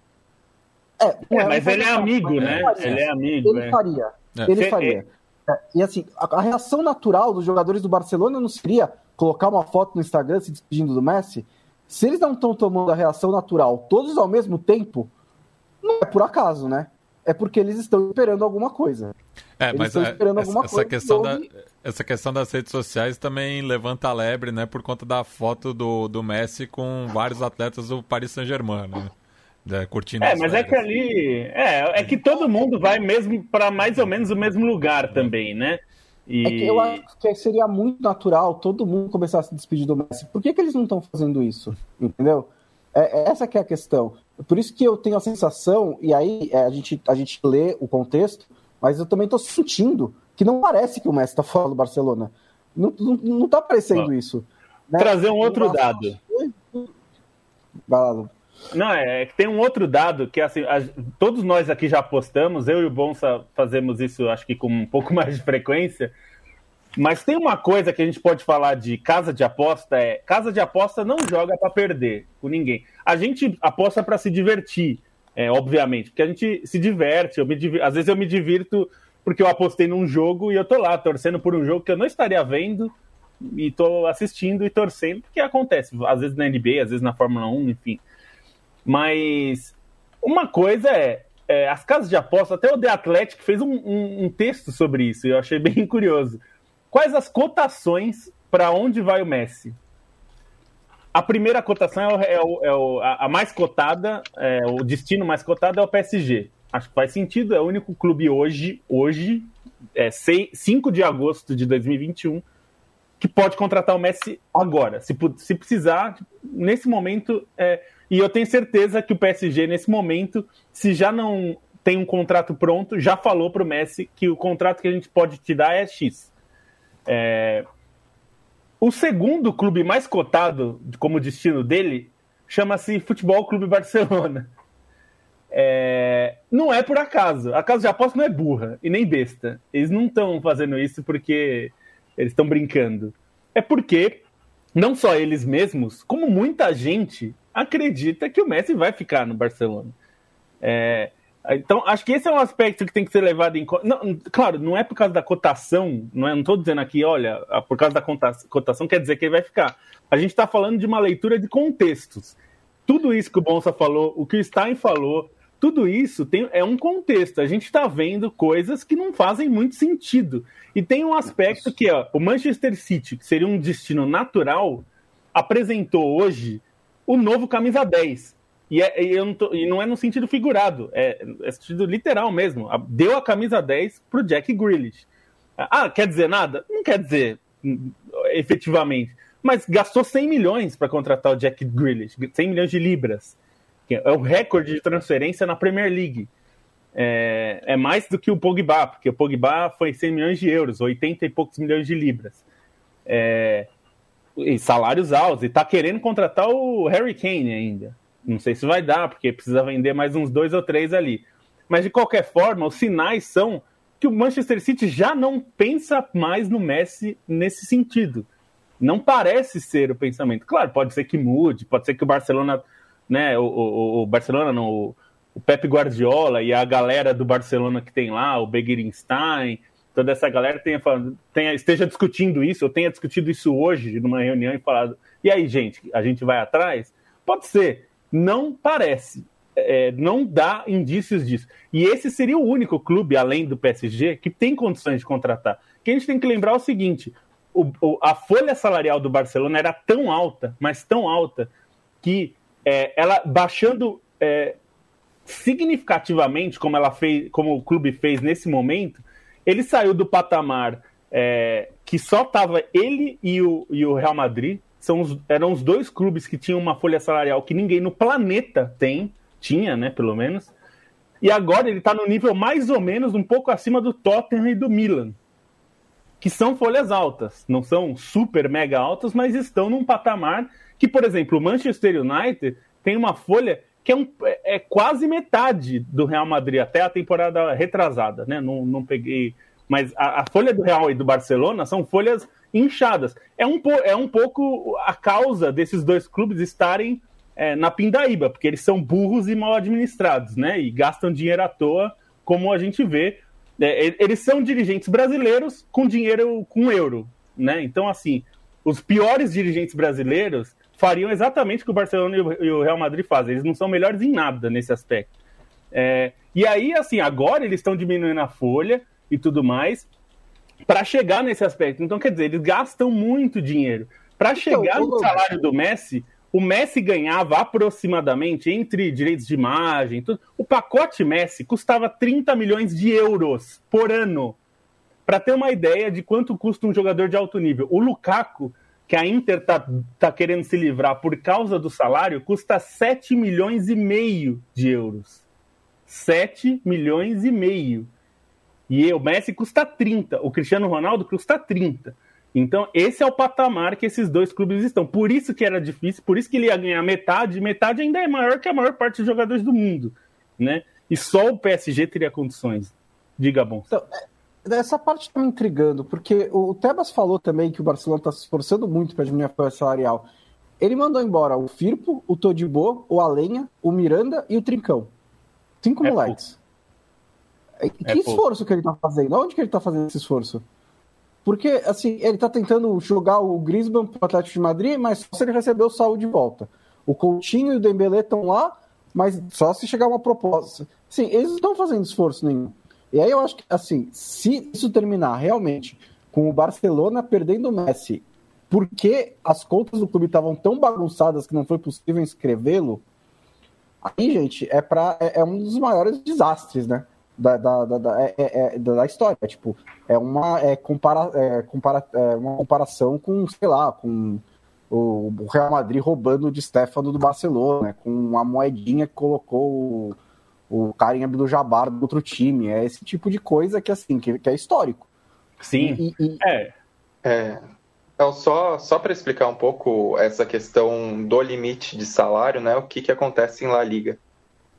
Speaker 5: É, é mas ele é amigo, né? Ele é amigo.
Speaker 3: Ele é. faria. É. Ele faria. É, e assim, a, a, reação natural dos jogadores do Barcelona não seria colocar uma foto no Instagram se despedindo do Messi? Se eles não estão tomando a reação natural todos ao mesmo tempo, não é por acaso, né? É porque eles estão esperando alguma coisa.
Speaker 2: É, eles mas estão é, esperando essa, alguma essa coisa. Questão da, essa questão das redes sociais também levanta a lebre, né? Por conta da foto do, do Messi com vários atletas do Paris Saint-Germain, né? É, curtindo
Speaker 5: é, mas férias. é que ali. É, é que todo mundo vai mesmo para mais ou menos o mesmo lugar também, né?
Speaker 3: E... É que eu acho que seria muito natural todo mundo começar a se despedir do Messi. Por que, que eles não estão fazendo isso? Entendeu? É, é, essa que é a questão. Por isso que eu tenho a sensação, e aí é, a, gente, a gente lê o contexto, mas eu também estou sentindo que não parece que o Messi está fora do Barcelona. Não, não, não tá parecendo isso.
Speaker 5: Né? Trazer um outro dado.
Speaker 3: Vai lá, Lu.
Speaker 5: Não, é, é que tem um outro dado que assim, a, todos nós aqui já apostamos, eu e o Bonsa fazemos isso acho que com um pouco mais de frequência. Mas tem uma coisa que a gente pode falar de casa de aposta é casa de aposta não joga para perder com ninguém. A gente aposta para se divertir, é, obviamente, porque a gente se diverte. Eu me às vezes eu me divirto porque eu apostei num jogo e eu tô lá torcendo por um jogo que eu não estaria vendo e tô assistindo e torcendo, porque acontece, às vezes na NBA, às vezes na Fórmula 1, enfim. Mas uma coisa é, é as casas de aposta, até o The Athletic fez um, um, um texto sobre isso, e eu achei bem curioso. Quais as cotações para onde vai o Messi? A primeira cotação é, o, é, o, é a mais cotada, é, o destino mais cotado é o PSG. Acho que faz sentido, é o único clube hoje, hoje, é 6, 5 de agosto de 2021, que pode contratar o Messi agora. Se, se precisar, nesse momento. É, e eu tenho certeza que o PSG, nesse momento, se já não tem um contrato pronto, já falou para o Messi que o contrato que a gente pode te dar é X. É... O segundo clube mais cotado como destino dele chama-se Futebol Clube Barcelona. É... Não é por acaso. A casa de aposta não é burra e nem besta. Eles não estão fazendo isso porque eles estão brincando. É porque não só eles mesmos, como muita gente acredita que o Messi vai ficar no Barcelona. É, então, acho que esse é um aspecto que tem que ser levado em conta. claro, não é por causa da cotação, não estou é, dizendo aqui, olha, por causa da cotação quer dizer que ele vai ficar. A gente está falando de uma leitura de contextos. Tudo isso que o Bonsa falou, o que o Stein falou, tudo isso tem, é um contexto. A gente está vendo coisas que não fazem muito sentido. E tem um aspecto que ó, o Manchester City, que seria um destino natural, apresentou hoje o novo camisa 10. E, é, e, não, tô, e não, é no sentido figurado, é, é sentido literal mesmo. Deu a camisa 10 para o Jack Grealish. Ah, quer dizer nada? Não quer dizer hum, efetivamente. Mas gastou 100 milhões para contratar o Jack Grealish, 100 milhões de libras é o recorde de transferência na Premier League. É, é, mais do que o Pogba, porque o Pogba foi 100 milhões de euros, 80 e poucos milhões de libras. É, e salários altos, e tá querendo contratar o Harry Kane ainda. Não sei se vai dar, porque precisa vender mais uns dois ou três ali. Mas de qualquer forma, os sinais são que o Manchester City já não pensa mais no Messi nesse sentido. Não parece ser o pensamento. Claro, pode ser que mude, pode ser que o Barcelona né, o, o, o Barcelona, no, o Pep Guardiola e a galera do Barcelona que tem lá, o Begirinstein, toda essa galera tenha, tenha, esteja discutindo isso, ou tenha discutido isso hoje numa reunião e falado, e aí, gente, a gente vai atrás? Pode ser, não parece. É, não dá indícios disso. E esse seria o único clube, além do PSG, que tem condições de contratar. Que a gente tem que lembrar o seguinte: o, o, a folha salarial do Barcelona era tão alta, mas tão alta, que é, ela baixando é, significativamente, como ela fez, como o clube fez nesse momento, ele saiu do patamar é, que só estava ele e o, e o Real Madrid. São os, eram os dois clubes que tinham uma folha salarial que ninguém no planeta tem, tinha, né, pelo menos. E agora ele está no nível mais ou menos um pouco acima do Tottenham e do Milan, que são folhas altas. Não são super mega altas, mas estão num patamar que, por exemplo, o Manchester United tem uma folha que é, um, é, é quase metade do Real Madrid, até a temporada retrasada, né? Não, não peguei. Mas a, a, folha do Real e do Barcelona são folhas inchadas. É um, é um pouco a causa desses dois clubes estarem é, na pindaíba, porque eles são burros e mal administrados, né? E gastam dinheiro à toa, como a gente vê. É, eles são dirigentes brasileiros com dinheiro com euro, né? Então, assim, os piores dirigentes brasileiros fariam exatamente o que o Barcelona e o Real Madrid fazem. Eles não são melhores em nada nesse aspecto. É, e aí, assim, agora eles estão diminuindo a folha e tudo mais para chegar nesse aspecto. Então, quer dizer, eles gastam muito dinheiro. Para então, chegar no salário do Messi, o Messi ganhava aproximadamente, entre direitos de imagem, tudo, o pacote Messi custava 30 milhões de euros por ano. Para ter uma ideia de quanto custa um jogador de alto nível. O Lukaku que a Inter tá, tá querendo se livrar por causa do salário custa 7 milhões e meio de euros. 7 milhões e meio. E o Messi custa 30, o Cristiano Ronaldo custa 30. Então, esse é o patamar que esses dois clubes estão. Por isso que era difícil, por isso que ele ia ganhar metade, metade ainda é maior que a maior parte dos jogadores do mundo, né? E só o PSG teria condições. Diga bom. Então,
Speaker 3: é, essa parte está me intrigando, porque o Tebas falou também que o Barcelona está se esforçando muito para diminuir a folha salarial. Ele mandou embora o Firpo, o Todibo, o Alenha, o Miranda e o Trincão. Cinco é moleques. Pouco. Que é esforço que ele está fazendo? Onde que ele está fazendo esse esforço? Porque, assim, ele tá tentando jogar o Griezmann pro Atlético de Madrid, mas só se ele receber o saúde de volta. O Coutinho e o Dembélé estão lá, mas só se chegar uma proposta. Sim, eles não estão fazendo esforço nenhum. E aí eu acho que, assim, se isso terminar realmente com o Barcelona perdendo o Messi, porque as contas do clube estavam tão bagunçadas que não foi possível inscrevê-lo, aí, gente, é, pra, é, é um dos maiores desastres, né? da, da, da, da, é, é, é da história. Tipo, é uma, é compara, é, compara, é uma comparação com, sei lá, com o, Real Madrid roubando de Stefano do Barcelona, com uma moedinha que colocou o, o Karim Abdul-Jabbar do outro time. É esse tipo de coisa que, assim, que, que é histórico.
Speaker 5: Sim, e, e...
Speaker 4: é. É, então, só, só para explicar um pouco essa questão do limite de salário, né? O que, que acontece em La Liga.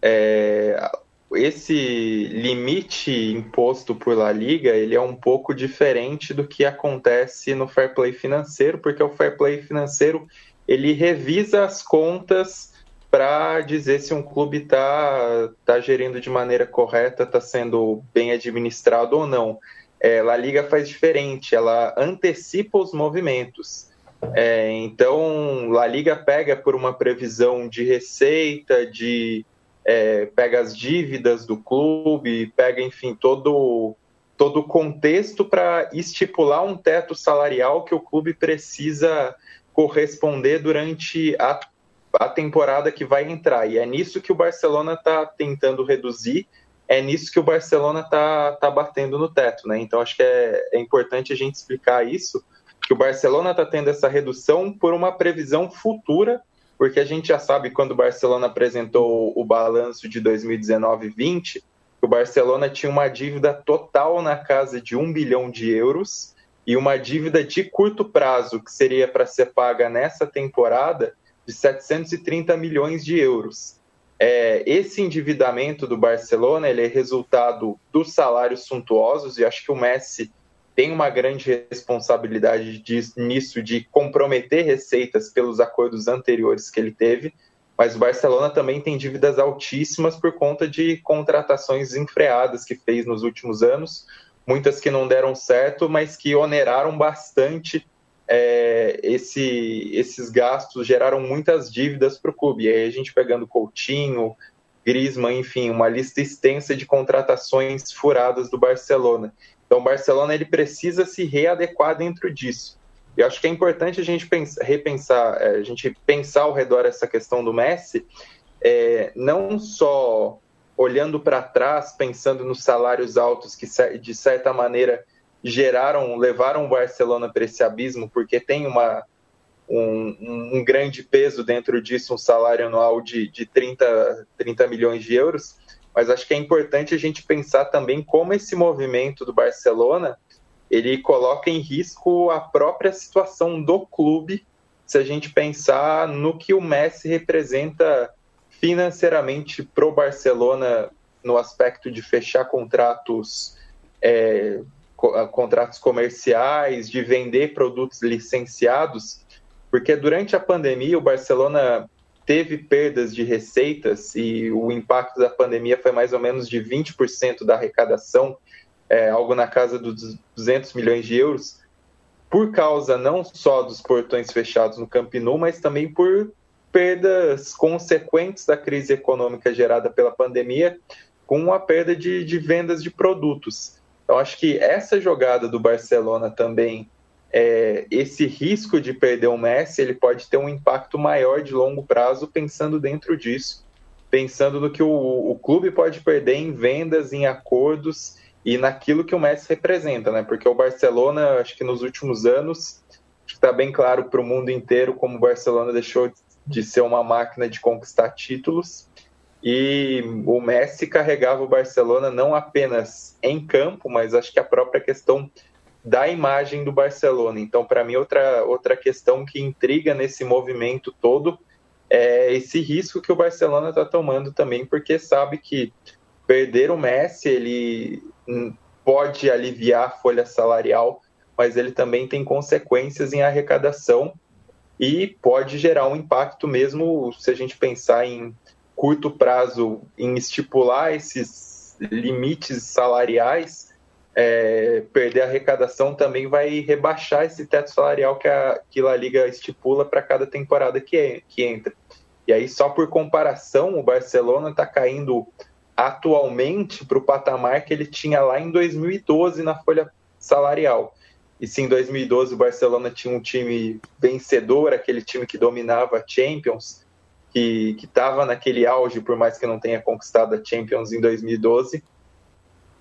Speaker 4: É, esse limite imposto por La Liga, ele é um pouco diferente do que acontece no fair play financeiro, porque o fair play financeiro, ele revisa as contas para dizer se um clube está tá gerindo de maneira correta, está sendo bem administrado ou não. É, Liga faz diferente, ela antecipa os movimentos. É, então, La Liga pega por uma previsão de receita, de é, pega as dívidas do clube, pega, enfim, todo, todo o contexto para estipular um teto salarial que o clube precisa corresponder durante a, a temporada que vai entrar. E é nisso que o Barcelona está tentando reduzir, é nisso que o Barcelona está tá batendo no teto. Né? Então, acho que é, é importante a gente explicar isso, que o Barcelona está tendo essa redução por uma previsão futura porque a gente já sabe quando o Barcelona apresentou o balanço de 2019-20, o Barcelona tinha uma dívida total na casa de um bilhão de euros e uma dívida de curto prazo, que seria para ser paga nessa temporada, de 730 milhões de euros. É, esse endividamento do Barcelona ele é resultado dos salários suntuosos, e acho que o Messi tem uma grande responsabilidade nisso, de comprometer receitas pelos acordos anteriores que ele teve, mas o Barcelona também tem dívidas altíssimas por conta de contratações enfreadas que fez nos últimos anos, muitas que não deram certo, mas que oneraram bastante é, esse, esses gastos, geraram muitas dívidas para o clube. E aí a gente pegando Coutinho, Griezmann, enfim, uma lista extensa de contratações furadas do Barcelona. Então, o Barcelona ele precisa se readequar dentro disso. E acho que é importante a gente pensar, repensar, é, a gente pensar ao redor essa questão do Messi, é, não só olhando para trás, pensando nos salários altos que de certa maneira geraram, levaram o Barcelona para esse abismo, porque tem uma, um, um, grande peso dentro disso, um salário anual de, de 30, 30 milhões de euros, mas acho que é importante a gente pensar também como esse movimento do Barcelona ele coloca em risco a própria situação do clube, se a gente pensar no que o Messi representa financeiramente para o Barcelona no aspecto de fechar contratos, é, contratos comerciais, de vender produtos licenciados, porque durante a pandemia o Barcelona teve perdas de receitas e o impacto da pandemia foi mais ou menos de 20% da arrecadação, é, algo na casa dos 200 milhões de euros, por causa não só dos portões fechados no Camp Nou, mas também por perdas consequentes da crise econômica gerada pela pandemia, com a perda de, de vendas de produtos. Então, acho que essa jogada do Barcelona também é, esse risco de perder o Messi ele pode ter um impacto maior de longo prazo pensando dentro disso, pensando no que o, o clube pode perder em vendas, em acordos e naquilo que o Messi representa, né? Porque o Barcelona, acho que nos últimos anos, está bem claro para o mundo inteiro como o Barcelona deixou de ser uma máquina de conquistar títulos e o Messi carregava o Barcelona não apenas em campo, mas acho que a própria questão da imagem do Barcelona. Então, para mim, outra, outra questão que intriga nesse movimento todo é esse risco que o Barcelona está tomando também, porque sabe que perder o Messi ele pode aliviar a folha salarial, mas ele também tem consequências em arrecadação e pode gerar um impacto mesmo se a gente pensar em curto prazo em estipular esses limites salariais é, perder a arrecadação também vai rebaixar esse teto salarial que a, que a Liga estipula para cada temporada que, é, que entra. E aí, só por comparação, o Barcelona está caindo atualmente para o patamar que ele tinha lá em 2012 na folha salarial. E se em 2012 o Barcelona tinha um time vencedor, aquele time que dominava a Champions, que estava naquele auge, por mais que não tenha conquistado a Champions em 2012,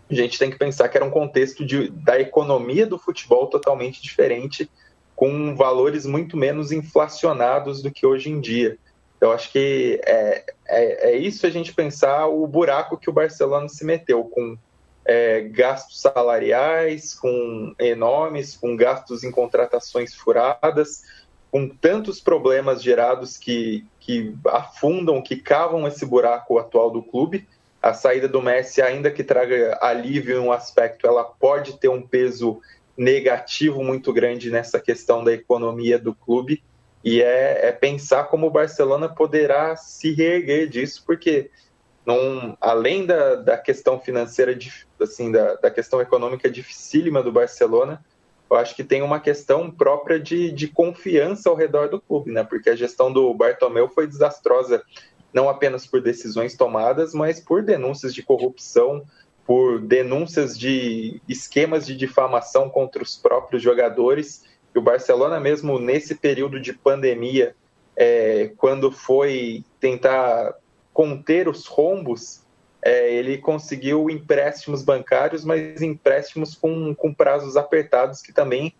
Speaker 4: a gente tem que pensar que era um contexto de, da economia do futebol totalmente diferente, com valores muito menos inflacionados do que hoje em dia. Eu acho que é, é, é isso a gente pensar o buraco que o Barcelona se meteu, com é, gastos salariais, com enormes, com gastos em contratações furadas, com tantos problemas gerados que, que afundam, que cavam esse buraco atual do clube a saída do Messi, ainda que traga alívio em um aspecto, ela pode ter um peso negativo muito grande nessa questão da economia do clube. E é, é pensar como o Barcelona poderá se reerguer disso, porque não, além da, da questão financeira, assim, da, da questão econômica dificílima do Barcelona, eu acho que tem uma questão própria de, de confiança ao redor do clube, né? Porque a gestão do Bartomeu foi desastrosa não apenas por decisões tomadas, mas por denúncias de corrupção, por denúncias de esquemas de difamação contra os próprios jogadores. E o Barcelona, mesmo nesse período de pandemia, é, quando foi tentar conter os rombos, é, ele conseguiu empréstimos bancários, mas empréstimos com, com prazos apertados que também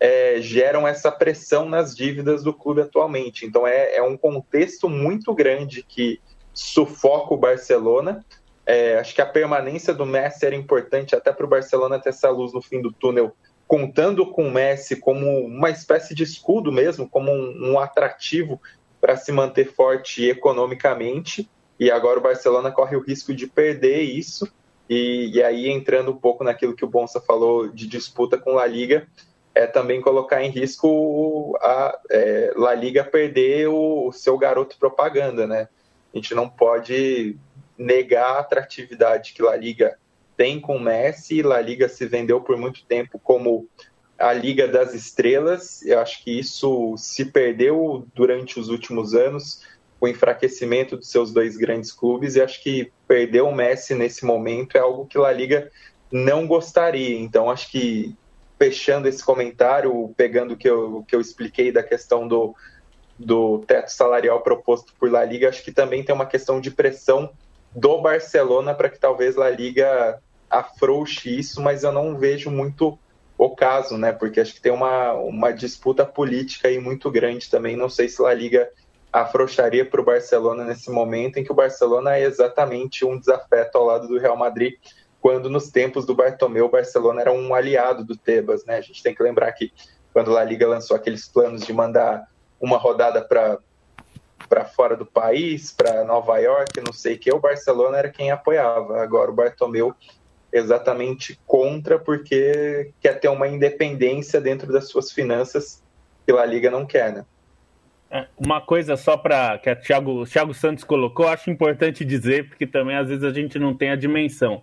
Speaker 4: é, geram essa pressão nas dívidas do clube atualmente. Então é, é um contexto muito grande que sufoca o Barcelona. É, acho que a permanência do Messi era importante até para o Barcelona ter essa luz no fim do túnel, contando com o Messi como uma espécie de escudo mesmo, como um, um atrativo para se manter forte economicamente. E agora o Barcelona corre o risco de perder isso. E, e aí, entrando um pouco naquilo que o Bonsa falou de disputa com a Liga, é também colocar em risco a é, La Liga perder o, o, seu garoto propaganda, né? A gente não pode negar a atratividade que La Liga tem com Messi. La Liga se vendeu por muito tempo como a Liga das Estrelas. Eu acho que isso se perdeu durante os últimos anos, o enfraquecimento dos seus dois grandes clubes. E acho que perder o Messi nesse momento é algo que La Liga não gostaria. Então, acho que fechando esse comentário, pegando o que eu, que eu expliquei da questão do, do teto salarial proposto por La Liga, acho que também tem uma questão de pressão do Barcelona para que talvez La Liga afrouxe isso, mas eu não vejo muito o caso, né? Porque acho que tem uma, uma disputa política aí muito grande também. Não sei se La Liga afrouxaria para o Barcelona nesse momento em que o Barcelona é exatamente um desafeto ao lado do Real Madrid quando nos tempos do Bartomeu, o Barcelona era um aliado do Tebas, né? A gente tem que lembrar que quando a Liga lançou aqueles planos de mandar uma rodada para para fora do país, para Nova York, não sei o que, o Barcelona era quem apoiava. Agora o Bartomeu exatamente contra porque quer ter uma independência dentro das suas finanças que a Liga não quer, né?
Speaker 5: É, uma coisa só para que o Thiago, Thiago Santos colocou, acho importante dizer, porque também às vezes a gente não tem a dimensão.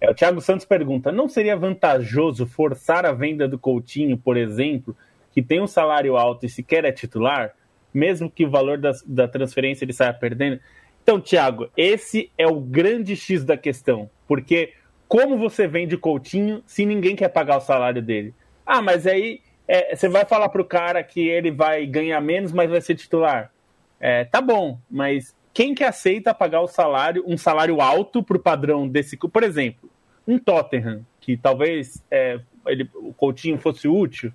Speaker 5: É, o Thiago Santos pergunta: não seria vantajoso forçar a venda do Coutinho, por exemplo, que tem um salário alto e sequer é titular, mesmo que o valor da, da transferência ele saia perdendo? Então, Thiago, esse é o grande X da questão, porque como você vende Coutinho se ninguém quer pagar o salário dele? Ah, mas aí é, você vai falar para o cara que ele vai ganhar menos, mas vai ser titular? É, tá bom, mas quem que aceita pagar o salário, um salário alto para o padrão desse. Por exemplo, um Tottenham, que talvez é, ele, o Coutinho fosse útil,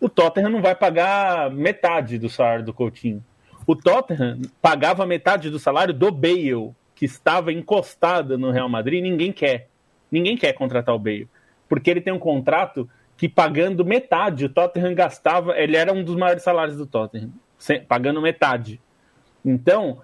Speaker 5: o Tottenham não vai pagar metade do salário do Coutinho. O Tottenham pagava metade do salário do Bale, que estava encostado no Real Madrid, ninguém quer. Ninguém quer contratar o Bale. Porque ele tem um contrato que pagando metade, o Tottenham gastava, ele era um dos maiores salários do Tottenham, pagando metade. Então,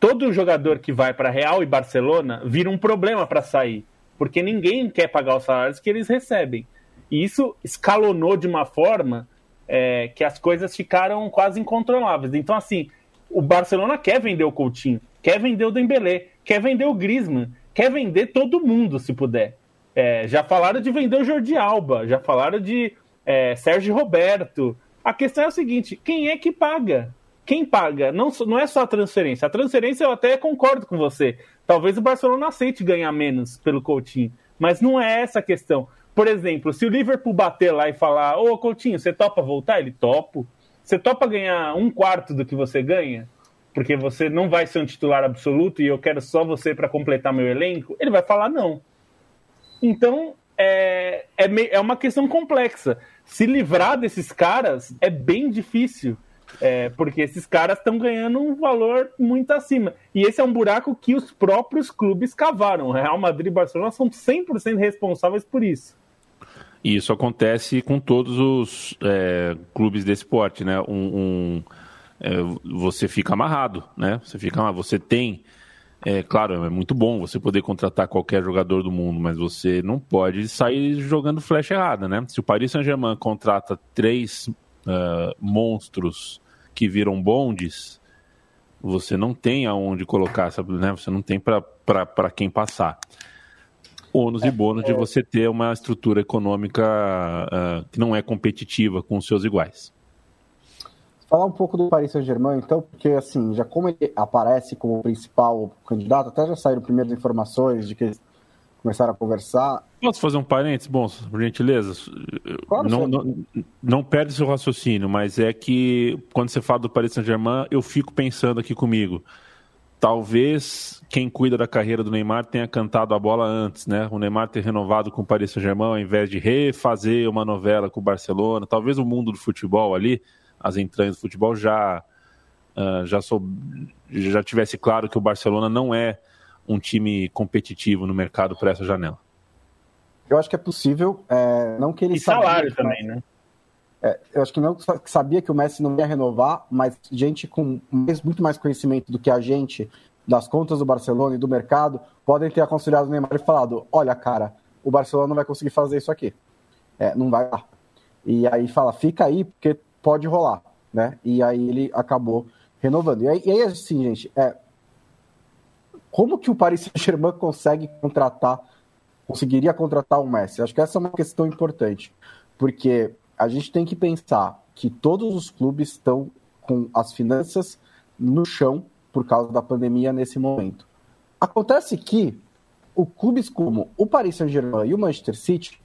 Speaker 5: todo jogador que vai para Real e Barcelona vira um problema para sair, porque ninguém quer pagar os salários que eles recebem. E isso escalonou de uma forma é, que as coisas ficaram quase incontroláveis. Então, assim, o Barcelona quer vender o Coutinho, quer vender o Dembélé, quer vender o Griezmann, quer vender todo mundo, se puder. É, já falaram de vender o Jordi Alba, já falaram de é, Sérgio Roberto. A questão é o seguinte: quem é que paga? Quem paga? Não, não é só a transferência. A transferência eu até concordo com você. Talvez o Barcelona aceite ganhar menos pelo Coutinho. Mas não é essa a questão. Por exemplo, se o Liverpool bater lá e falar: Ô Coutinho, você topa voltar? Ele topo. Você topa ganhar um quarto do que você ganha? Porque você não vai ser um titular absoluto e eu quero só você para completar meu elenco? Ele vai falar não. Então, é, é, é uma questão complexa. Se livrar desses caras é bem difícil. É, porque esses caras estão ganhando um valor muito acima. E esse é um buraco que os próprios clubes cavaram. Real Madrid e Barcelona são 100% responsáveis por isso.
Speaker 1: E isso acontece com todos os é, clubes desse porte, né? Um, um é, você fica amarrado, né? Você fica, você tem é claro, é muito bom você poder contratar qualquer jogador do mundo, mas você não pode sair jogando flecha errada, né? Se o Paris Saint-Germain contrata três uh, monstros que viram bondes, você não tem aonde colocar, sabe, né? Você não tem para quem passar. Ônus é, e bônus é... de você ter uma estrutura econômica uh, que não é competitiva com os seus iguais.
Speaker 3: Falar um pouco do Paris Saint-Germain, então, porque assim, já como ele aparece como principal candidato, até já saíram primeiras informações de que eles começaram a conversar.
Speaker 1: Posso fazer um parênteses, bom, por gentileza? Claro, não, não, não, perde seu raciocínio, mas é que quando você fala do Paris Saint-Germain, eu fico pensando aqui comigo. Talvez quem cuida da carreira do Neymar tenha cantado a bola antes, né? O Neymar ter renovado com o Paris Saint-Germain ao invés de refazer uma novela com o Barcelona. Talvez o mundo do futebol ali as entranhas do futebol já uh, já, sou, já tivesse claro que o Barcelona não é um time competitivo no mercado para essa janela.
Speaker 3: Eu acho que é possível, é, não que ele
Speaker 5: e salário que, também, né?
Speaker 3: É, eu acho que não sabia que o Messi não ia renovar, mas gente com muito mais conhecimento do que a gente das contas do Barcelona e do mercado podem ter aconselhado o Neymar e falado: olha, cara, o Barcelona não vai conseguir fazer isso aqui. É, não vai lá. E aí fala, fica aí, porque pode rolar, né? E aí ele acabou renovando. E aí, e aí assim, gente, é, como que o Paris Saint-Germain consegue contratar, conseguiria contratar o Messi? Acho que essa é uma questão importante, porque a gente tem que pensar que todos os clubes estão com as finanças no chão por causa da pandemia nesse momento. Acontece que o clubes como o Paris Saint-Germain e o Manchester City,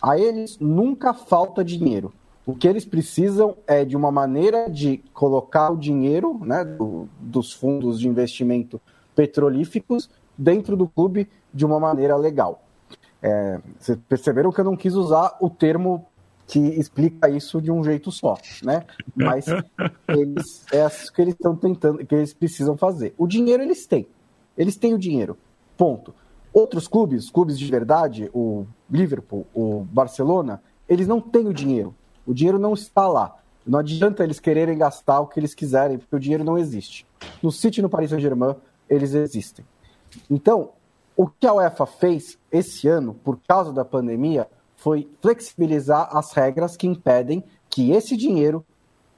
Speaker 3: a eles nunca falta dinheiro. O que eles precisam é de uma maneira de colocar o dinheiro né, do, dos fundos de investimento petrolíficos dentro do clube de uma maneira legal. É, vocês perceberam que eu não quis usar o termo que explica isso de um jeito só, né? Mas eles, é isso que eles estão tentando, que eles precisam fazer. O dinheiro eles têm. Eles têm o dinheiro. Ponto. Outros clubes, clubes de verdade, o Liverpool, o Barcelona, eles não têm o dinheiro. O dinheiro não está lá. Não adianta eles quererem gastar o que eles quiserem, porque o dinheiro não existe. No City e no Paris Saint-Germain, eles existem. Então, o que a UEFA fez esse ano, por causa da pandemia, foi flexibilizar as regras que impedem que esse dinheiro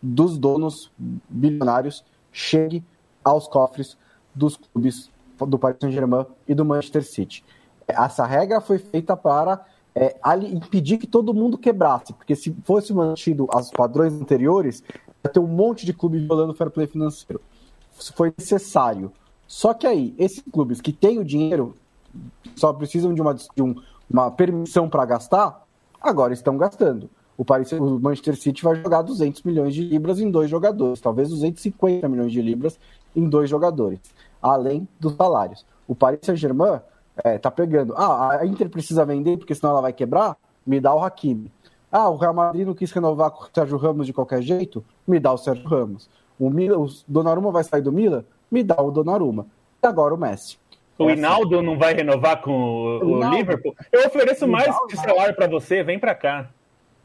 Speaker 3: dos donos bilionários chegue aos cofres dos clubes do Paris Saint-Germain e do Manchester City. Essa regra foi feita para é, impedir que todo mundo quebrasse, porque se fosse mantido os padrões anteriores, ia ter um monte de clube violando o fair play financeiro. Isso foi necessário. Só que aí, esses clubes que têm o dinheiro, só precisam de uma, de um, uma permissão para gastar, agora estão gastando. O, Paris, o Manchester City vai jogar 200 milhões de libras em dois jogadores, talvez 250 milhões de libras em dois jogadores, além dos salários. O Paris Saint-Germain é, tá pegando. Ah, a Inter precisa vender porque senão ela vai quebrar? Me dá o Hakimi. Ah, o Real Madrid não quis renovar com o Sérgio Ramos de qualquer jeito? Me dá o Sérgio Ramos. O, Mila, o Donnarumma vai sair do Milan? Me dá o Donnarumma. E agora o Messi.
Speaker 5: O é Hinaldo assim. não vai renovar com o, o Liverpool? Eu ofereço mais de salário para você, vem para cá.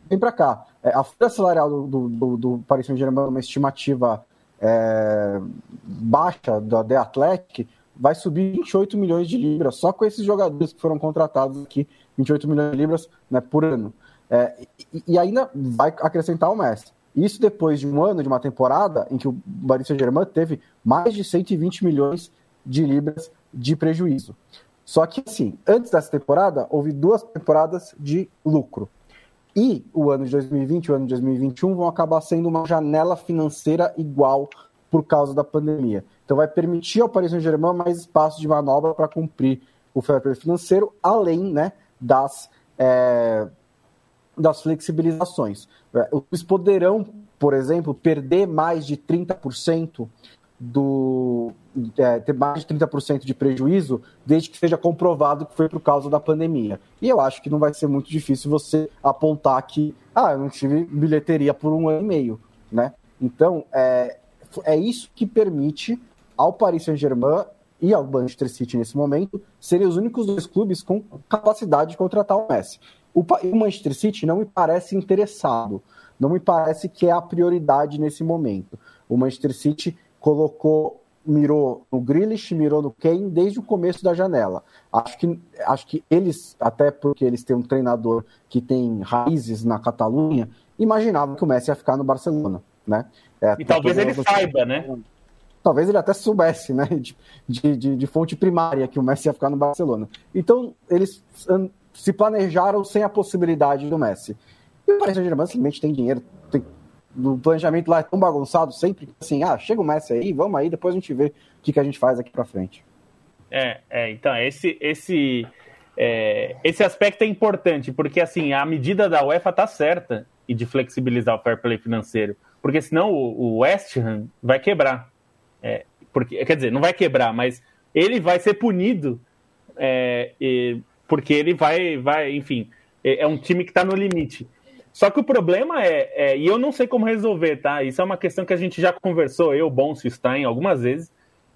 Speaker 3: vem para cá. É, a folha salarial do, do, do Paris Saint-Germain, uma estimativa é, baixa da The Athletic, vai subir 28 milhões de libras, só com esses jogadores que foram contratados aqui, 28 milhões de libras né, por ano. É, e, e, ainda vai acrescentar o Messi. Isso depois de um ano, de uma temporada, em que o Paris Saint-Germain teve mais de 120 milhões de libras de prejuízo. Só que, assim, antes dessa temporada, houve duas temporadas de lucro. E o ano de 2020 e o ano de 2021 vão acabar sendo uma janela financeira igual por causa da pandemia. Então vai permitir ao Paris Saint-Germain mais espaço de manobra para cumprir o fair play financeiro, além né, das, é, das flexibilizações. Os poderão, por exemplo, perder mais de 30% do, é, ter mais de 30% de prejuízo, desde que seja comprovado que foi por causa da pandemia. E eu acho que não vai ser muito difícil você apontar que, ah, eu não tive bilheteria por um ano e meio, né? Então, é, é isso que permite ao Paris Saint-Germain e ao Manchester City nesse momento serem os únicos dois clubes com capacidade de contratar o Messi. O, Manchester City não me parece interessado, não me parece que é a prioridade nesse momento. O Manchester City colocou mirou no Grealish, mirou no Kane desde o começo da janela. Acho que, acho que eles, até porque eles têm um treinador que tem raízes na Catalunha, imaginavam que o Messi ia ficar no Barcelona, né?
Speaker 5: É, e talvez ele saiba, né?
Speaker 3: Talvez ele até soubesse, né? De, de, de, fonte primária que o Messi ia ficar no Barcelona. Então, eles se planejaram sem a possibilidade do Messi. E o Paris Saint-Germain simplesmente tem dinheiro, tem o planejamento lá é tão bagunçado sempre assim, ah, chega o Messi aí, vamos aí, depois a gente vê o que, que a gente faz aqui para frente.
Speaker 5: É, é, então, esse, esse, é, esse aspecto é importante, porque assim, a medida da UEFA tá certa e de flexibilizar o fair play financeiro, porque senão o, West Ham vai quebrar. É, porque, quer dizer, não vai quebrar, mas ele vai ser punido é, e, porque ele vai, vai, enfim, é, é um time que está no limite. Só que o problema é, é, e eu não sei como resolver, tá? Isso é uma questão que a gente já conversou, eu, Bonso, Stein, algumas vezes,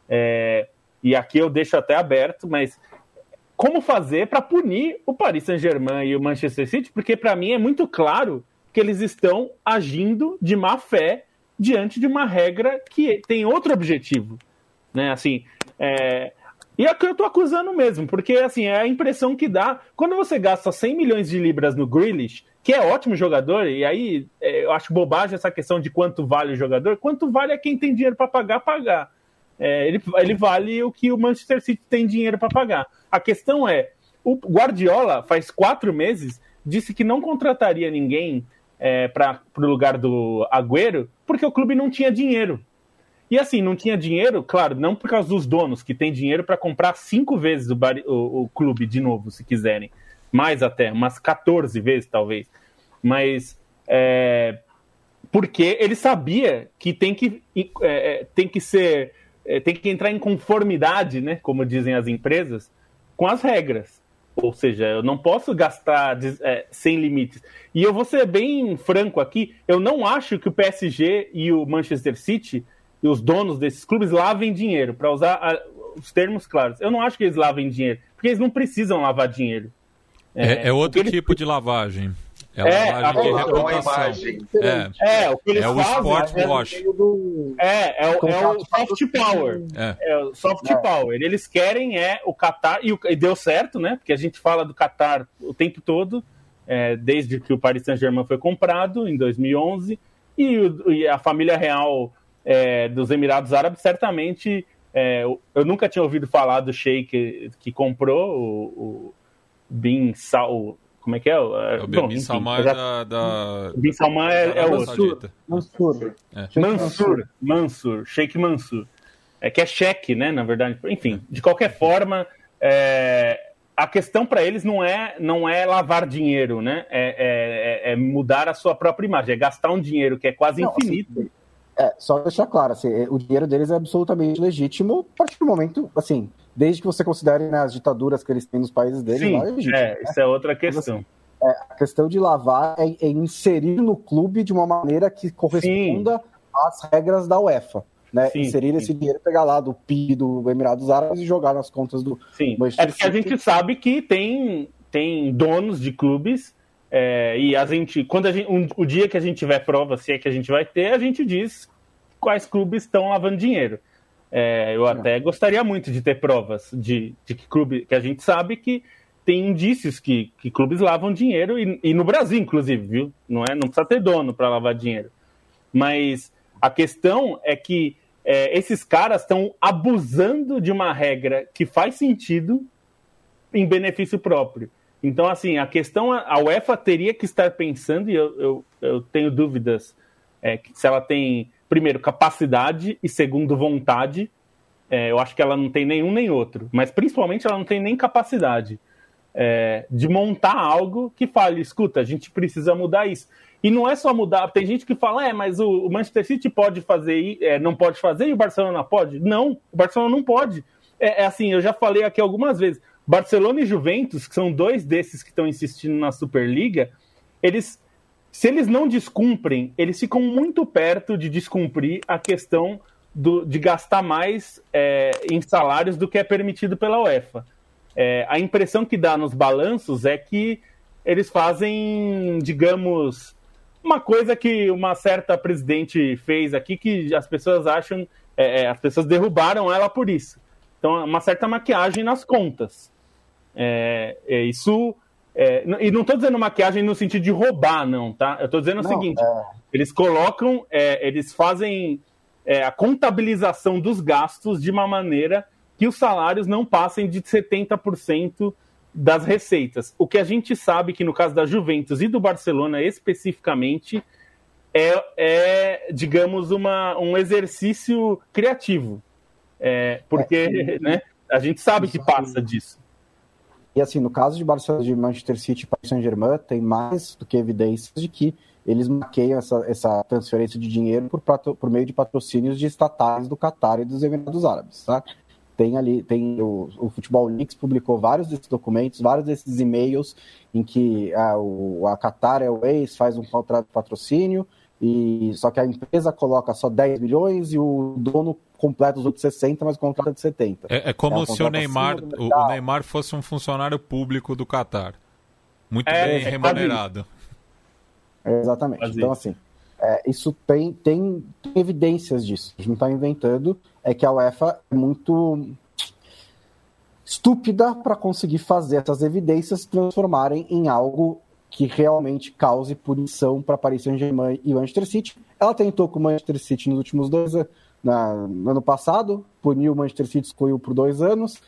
Speaker 5: é, e aqui eu deixo até aberto, mas como fazer para punir o Paris Saint-Germain e o Manchester City? Porque para mim é muito claro que eles estão agindo de má fé diante de uma regra que tem outro objetivo, né? Assim, é, e aqui eu tô acusando mesmo, porque assim, é a impressão que dá. Quando você gasta 100 milhões de libras no Grealish, que é ótimo jogador, e aí é, eu acho bobagem essa questão de quanto vale o jogador. Quanto vale é quem tem dinheiro para pagar, pagar. É, ele, ele vale o que o Manchester City tem dinheiro para pagar. A questão é, o Guardiola, faz quatro meses, disse que não contrataria ninguém é, para o lugar do Agüero, porque o clube não tinha dinheiro. E assim, não tinha dinheiro, claro, não por causa dos donos, que tem dinheiro para comprar cinco vezes o, o, o clube de novo, se quiserem mais até, umas 14 vezes talvez. Mas é, porque ele sabia que tem que, é, é, tem que ser, é, tem que entrar em conformidade, né, como dizem as empresas, com as regras. Ou seja, eu não posso gastar é, sem limites. E eu vou ser bem franco aqui, eu não acho que o PSG e o Manchester City e os donos desses clubes lavem dinheiro, para usar a, os termos claros. Eu não acho que eles lavem dinheiro, porque eles não precisam lavar dinheiro.
Speaker 2: É, é, é outro tipo de lavagem. É, é lavagem de reputação.
Speaker 5: É, é, o que eles
Speaker 2: é
Speaker 5: fazem,
Speaker 2: o sport wash.
Speaker 5: Do... É, é, o, é o soft power. É. é o soft é. power. Eles querem é o Qatar, e, o, e, deu certo, né? Porque a gente fala do Qatar o tempo todo, é, desde que o Paris Saint-Germain foi comprado, em 2011, e, o, e a família real é, dos Emirados Árabes certamente... É, eu nunca tinha ouvido falar do Sheik que comprou o, Bin Sal. Como é que é?
Speaker 2: é o Bom, Bin Salman é da, da.
Speaker 5: Bin Salman é, é o
Speaker 3: Mansur. Mansur.
Speaker 5: É. Mansur. Mansur. Sheikh Mansur. É que é cheque, né? Na verdade. Enfim, de qualquer forma, é, a questão para eles não é, não é lavar dinheiro, né? É, é, é, mudar a sua própria imagem, é gastar um dinheiro que é quase não, assim, infinito. Assim,
Speaker 3: é, só deixar claro, assim, o dinheiro deles é absolutamente legítimo a partir do momento, assim, desde que você considere né, as ditaduras que eles têm nos países deles.
Speaker 5: Sim, lá, é, legítimo, é né? isso é outra questão. Assim,
Speaker 3: é, a questão de lavar é, é, inserir no clube de uma maneira que corresponda sim. às regras da UEFA. Né? Sim, inserir sim. esse dinheiro, pegar lá do PIB do Emirados Árabes e jogar nas contas do
Speaker 5: Sim, é porque a gente sabe que tem, tem donos de clubes É, e a gente, quando a gente, um, o dia que a gente tiver prova, se é que a gente vai ter, a gente diz quais clubes estão lavando dinheiro. É, eu até gostaria muito de ter provas de, de que clube, que a gente sabe que tem indícios que, que clubes lavam dinheiro, e, e no Brasil, inclusive, viu? Não, é, não precisa ter dono para lavar dinheiro. Mas a questão é que é, esses caras estão abusando de uma regra que faz sentido em benefício próprio. Então, assim, a questão, a UEFA teria que estar pensando, e eu, eu, eu tenho dúvidas é, se ela tem primeiro, capacidade e segundo, vontade. É, eu acho que ela não tem nenhum nem outro, mas principalmente ela não tem nem capacidade é, de montar algo que fale: escuta, a gente precisa mudar isso. E não é só mudar, tem gente que fala, é, mas o, Manchester City pode fazer, é, não pode fazer e o Barcelona pode? Não, o Barcelona não pode. É, é assim, eu já falei aqui algumas vezes: Barcelona e Juventus, que são dois desses que estão insistindo na Superliga, eles se eles não descumprem, eles ficam muito perto de descumprir a questão do, de gastar mais é, em salários do que é permitido pela UEFA. É, a impressão que dá nos balanços é que eles fazem, digamos, uma coisa que uma certa presidente fez aqui que as pessoas acham, é, é as pessoas derrubaram ela por isso. Então, uma certa maquiagem nas contas. É, é isso é, e não estou dizendo maquiagem no sentido de roubar, não, tá? Eu estou dizendo não, o seguinte: é... eles colocam, é, eles fazem é, a contabilização dos gastos de uma maneira que os salários não passem de 70% das receitas. O que a gente sabe que no caso da Juventus e do Barcelona especificamente é, é digamos, uma, um exercício criativo. É, porque é, né, a gente sabe que passa disso.
Speaker 3: E assim, no caso de Barcelona, de Manchester City e Paris Saint-Germain, tem mais do que evidências de que eles maqueiam essa, essa transferência de dinheiro por, por meio de patrocínios de estatais do Catar e dos Emirados Árabes, tá? Tem ali, tem o, o Futebol Leaks publicou vários desses documentos, vários desses e-mails em que a, o, a Qatar Airways faz um contrato de patrocínio e só que a empresa coloca só 10 milhões e o dono completa os outros 60, mas contrata de 70.
Speaker 2: É, é como é se o Neymar, o, Neymar fosse um funcionário público do Qatar. Muito é, bem é remunerado.
Speaker 3: exatamente. então, assim, é, isso tem, tem, tem, evidências disso. A gente não está inventando. É que a UEFA é muito estúpida para conseguir fazer essas evidências se transformarem em algo que realmente cause punição para Paris Saint-Germain e Manchester City. Ela tentou com o Manchester City nos últimos dois anos, no ano passado, puniu o Manchester City, excluiu por dois anos.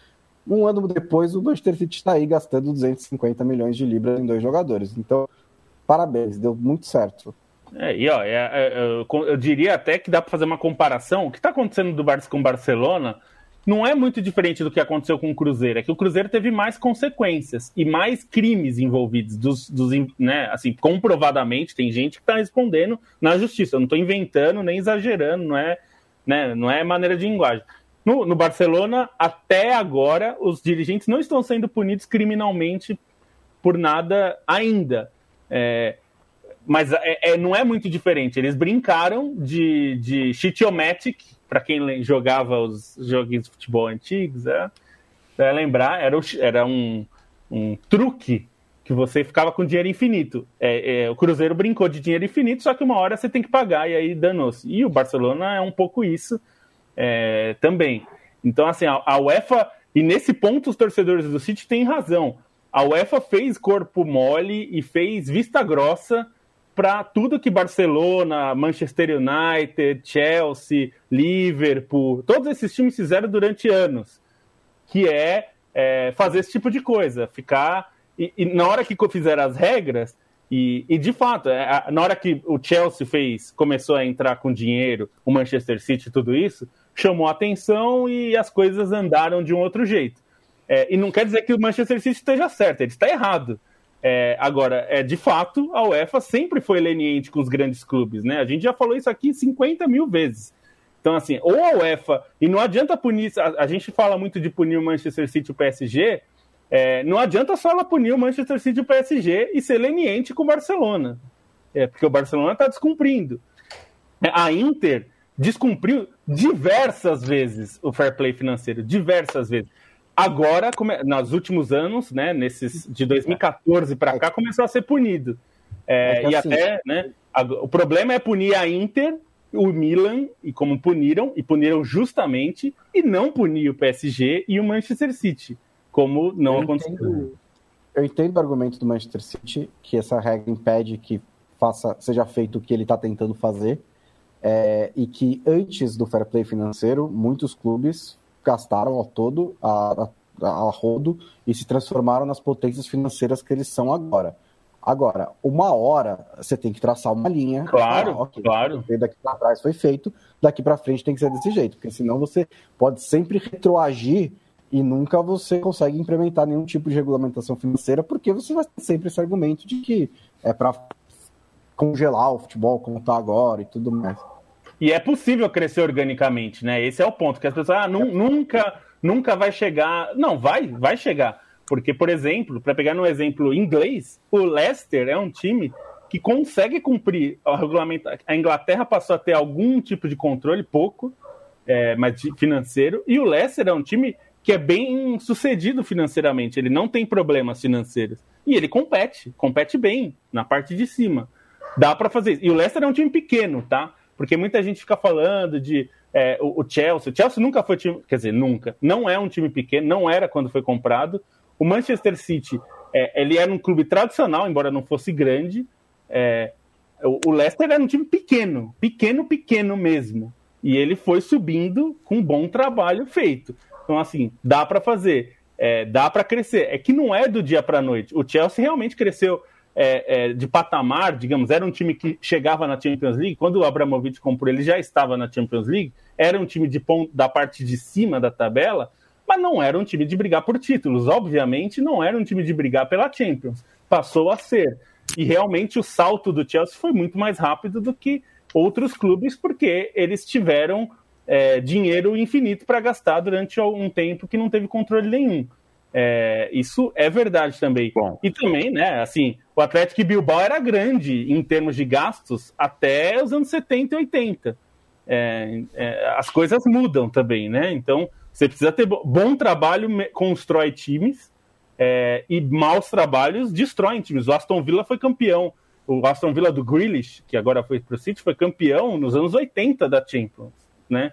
Speaker 3: Um ano depois, o Manchester City está aí gastando 250 milhões de libras em dois jogadores. Então, parabéns, deu muito certo.
Speaker 5: É, e ó, é, é, eu, eu, diria até que dá para fazer uma comparação. O que está acontecendo do Barça com o Barcelona não é muito diferente do que aconteceu com o Cruzeiro. É que o Cruzeiro teve mais consequências e mais crimes envolvidos, dos, dos né, assim, comprovadamente, tem gente que está respondendo na justiça. Eu não estou inventando nem exagerando, não é, né, não é maneira de linguagem. No, no, Barcelona, até agora, os dirigentes não estão sendo punidos criminalmente por nada ainda. É, mas é, é, não é muito diferente. Eles brincaram de, de Shitiomatic, para quem jogava os joguinhos de futebol antigos, é, é lembrar, era, o, era um, um truque que você ficava com dinheiro infinito. É, é, o Cruzeiro brincou de dinheiro infinito, só que uma hora você tem que pagar e aí danou-se. E o Barcelona é um pouco isso é, também. Então, assim, a, a, UEFA, e nesse ponto os torcedores do City têm razão. A UEFA fez corpo mole e fez vista grossa para tudo que Barcelona, Manchester United, Chelsea, Liverpool, todos esses times fizeram durante anos, que é, é fazer esse tipo de coisa, ficar e, e, na hora que fizeram as regras e, e de fato, é, na hora que o Chelsea fez, começou a entrar com dinheiro, o Manchester City, tudo isso, chamou atenção e as coisas andaram de um outro jeito. É, e não quer dizer que o Manchester City esteja certo, ele está errado. É, agora, é, de fato, a UEFA sempre foi leniente com os grandes clubes, né? A gente já falou isso aqui 50 mil vezes. Então, assim, ou a UEFA, e não adianta punir, a, a gente fala muito de punir o Manchester City e o PSG, é, não adianta só ela punir o Manchester City e o PSG e ser leniente com o Barcelona, é, porque o Barcelona está descumprindo. A Inter descumpriu diversas vezes o fair play financeiro, diversas vezes. Agora, nos últimos anos, né, nesses de 2014 para cá, começou a ser punido. É e assim, até, né, a, o problema é punir a Inter, o Milan, e como puniram, e puniram justamente, e não punir o PSG e o Manchester City, como não eu aconteceu. Entendo,
Speaker 3: eu entendo o argumento do Manchester City, que essa regra impede que faça, seja feito o que ele está tentando fazer, é, e que antes do fair play financeiro, muitos clubes gastaram ao todo, a, a, a rodo, e se transformaram nas potências financeiras que eles são agora. Agora, uma hora você tem que traçar uma linha.
Speaker 5: Claro, ah, okay, claro.
Speaker 3: Daqui para trás foi feito, daqui para frente tem que ser desse jeito, porque senão você pode sempre retroagir e nunca você consegue implementar nenhum tipo de regulamentação financeira, porque você vai ter sempre esse argumento de que é para congelar o futebol como está agora e tudo mais.
Speaker 5: E é possível crescer organicamente, né? Esse é o ponto, que as pessoas, ah, nunca, nunca vai chegar. Não, vai, vai chegar. Porque, por exemplo, para pegar no exemplo inglês, o Leicester é um time que consegue cumprir o regulamento. A Inglaterra passou a ter algum tipo de controle, pouco, é, mas financeiro, e o Leicester é um time que é bem sucedido financeiramente, ele não tem problemas financeiros. E ele compete, compete bem na parte de cima. Dá para fazer. E o Leicester é um time pequeno, tá? Porque muita gente fica falando de é, o, o, Chelsea. O Chelsea nunca foi time, quer dizer, nunca. Não é um time pequeno, não era quando foi comprado. O Manchester City, é, ele era um clube tradicional, embora não fosse grande. É, o, o Leicester era um time pequeno, pequeno, pequeno mesmo. E ele foi subindo com um bom trabalho feito. Então, assim, dá para fazer, é, dá para crescer. É que não é do dia para noite. O Chelsea realmente cresceu é, é, de patamar, digamos, era um time que chegava na Champions League, quando o Abramovich comprou, ele já estava na Champions League, era um time de ponto, da parte de cima da tabela, mas não era um time de brigar por títulos, obviamente não era um time de brigar pela Champions, passou a ser. E realmente o salto do Chelsea foi muito mais rápido do que outros clubes, porque eles tiveram é, dinheiro infinito para gastar durante um tempo que não teve controle nenhum. É, isso é verdade também. Bom. E também, né, assim, o Atlético Bilbao era grande em termos de gastos até os anos 70 e 80. É, é, as coisas mudam também, né? Então, você precisa ter bom trabalho, constrói times, é, e maus trabalhos destroem times. O Aston Villa foi campeão. O Aston Villa do Grealish, que agora foi para o City, foi campeão nos anos 80 da Champions, né?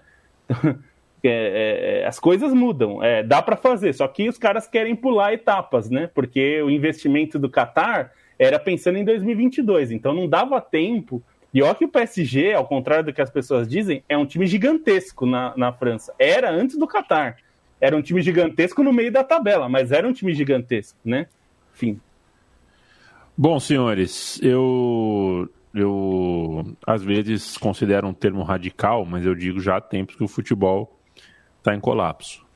Speaker 5: É, é, é, as coisas mudam, é, dá para fazer, só que os caras querem pular etapas, né? Porque o investimento do Qatar era pensando em 2022, então não dava tempo. E olha que o PSG, ao contrário do que as pessoas dizem, é um time gigantesco na, na França. Era antes do Qatar. Era um time gigantesco no meio da tabela, mas era um time gigantesco, né? Enfim.
Speaker 1: Bom, senhores, eu eu às vezes considero um termo radical, mas eu digo já há tempos que o futebol está em colapso.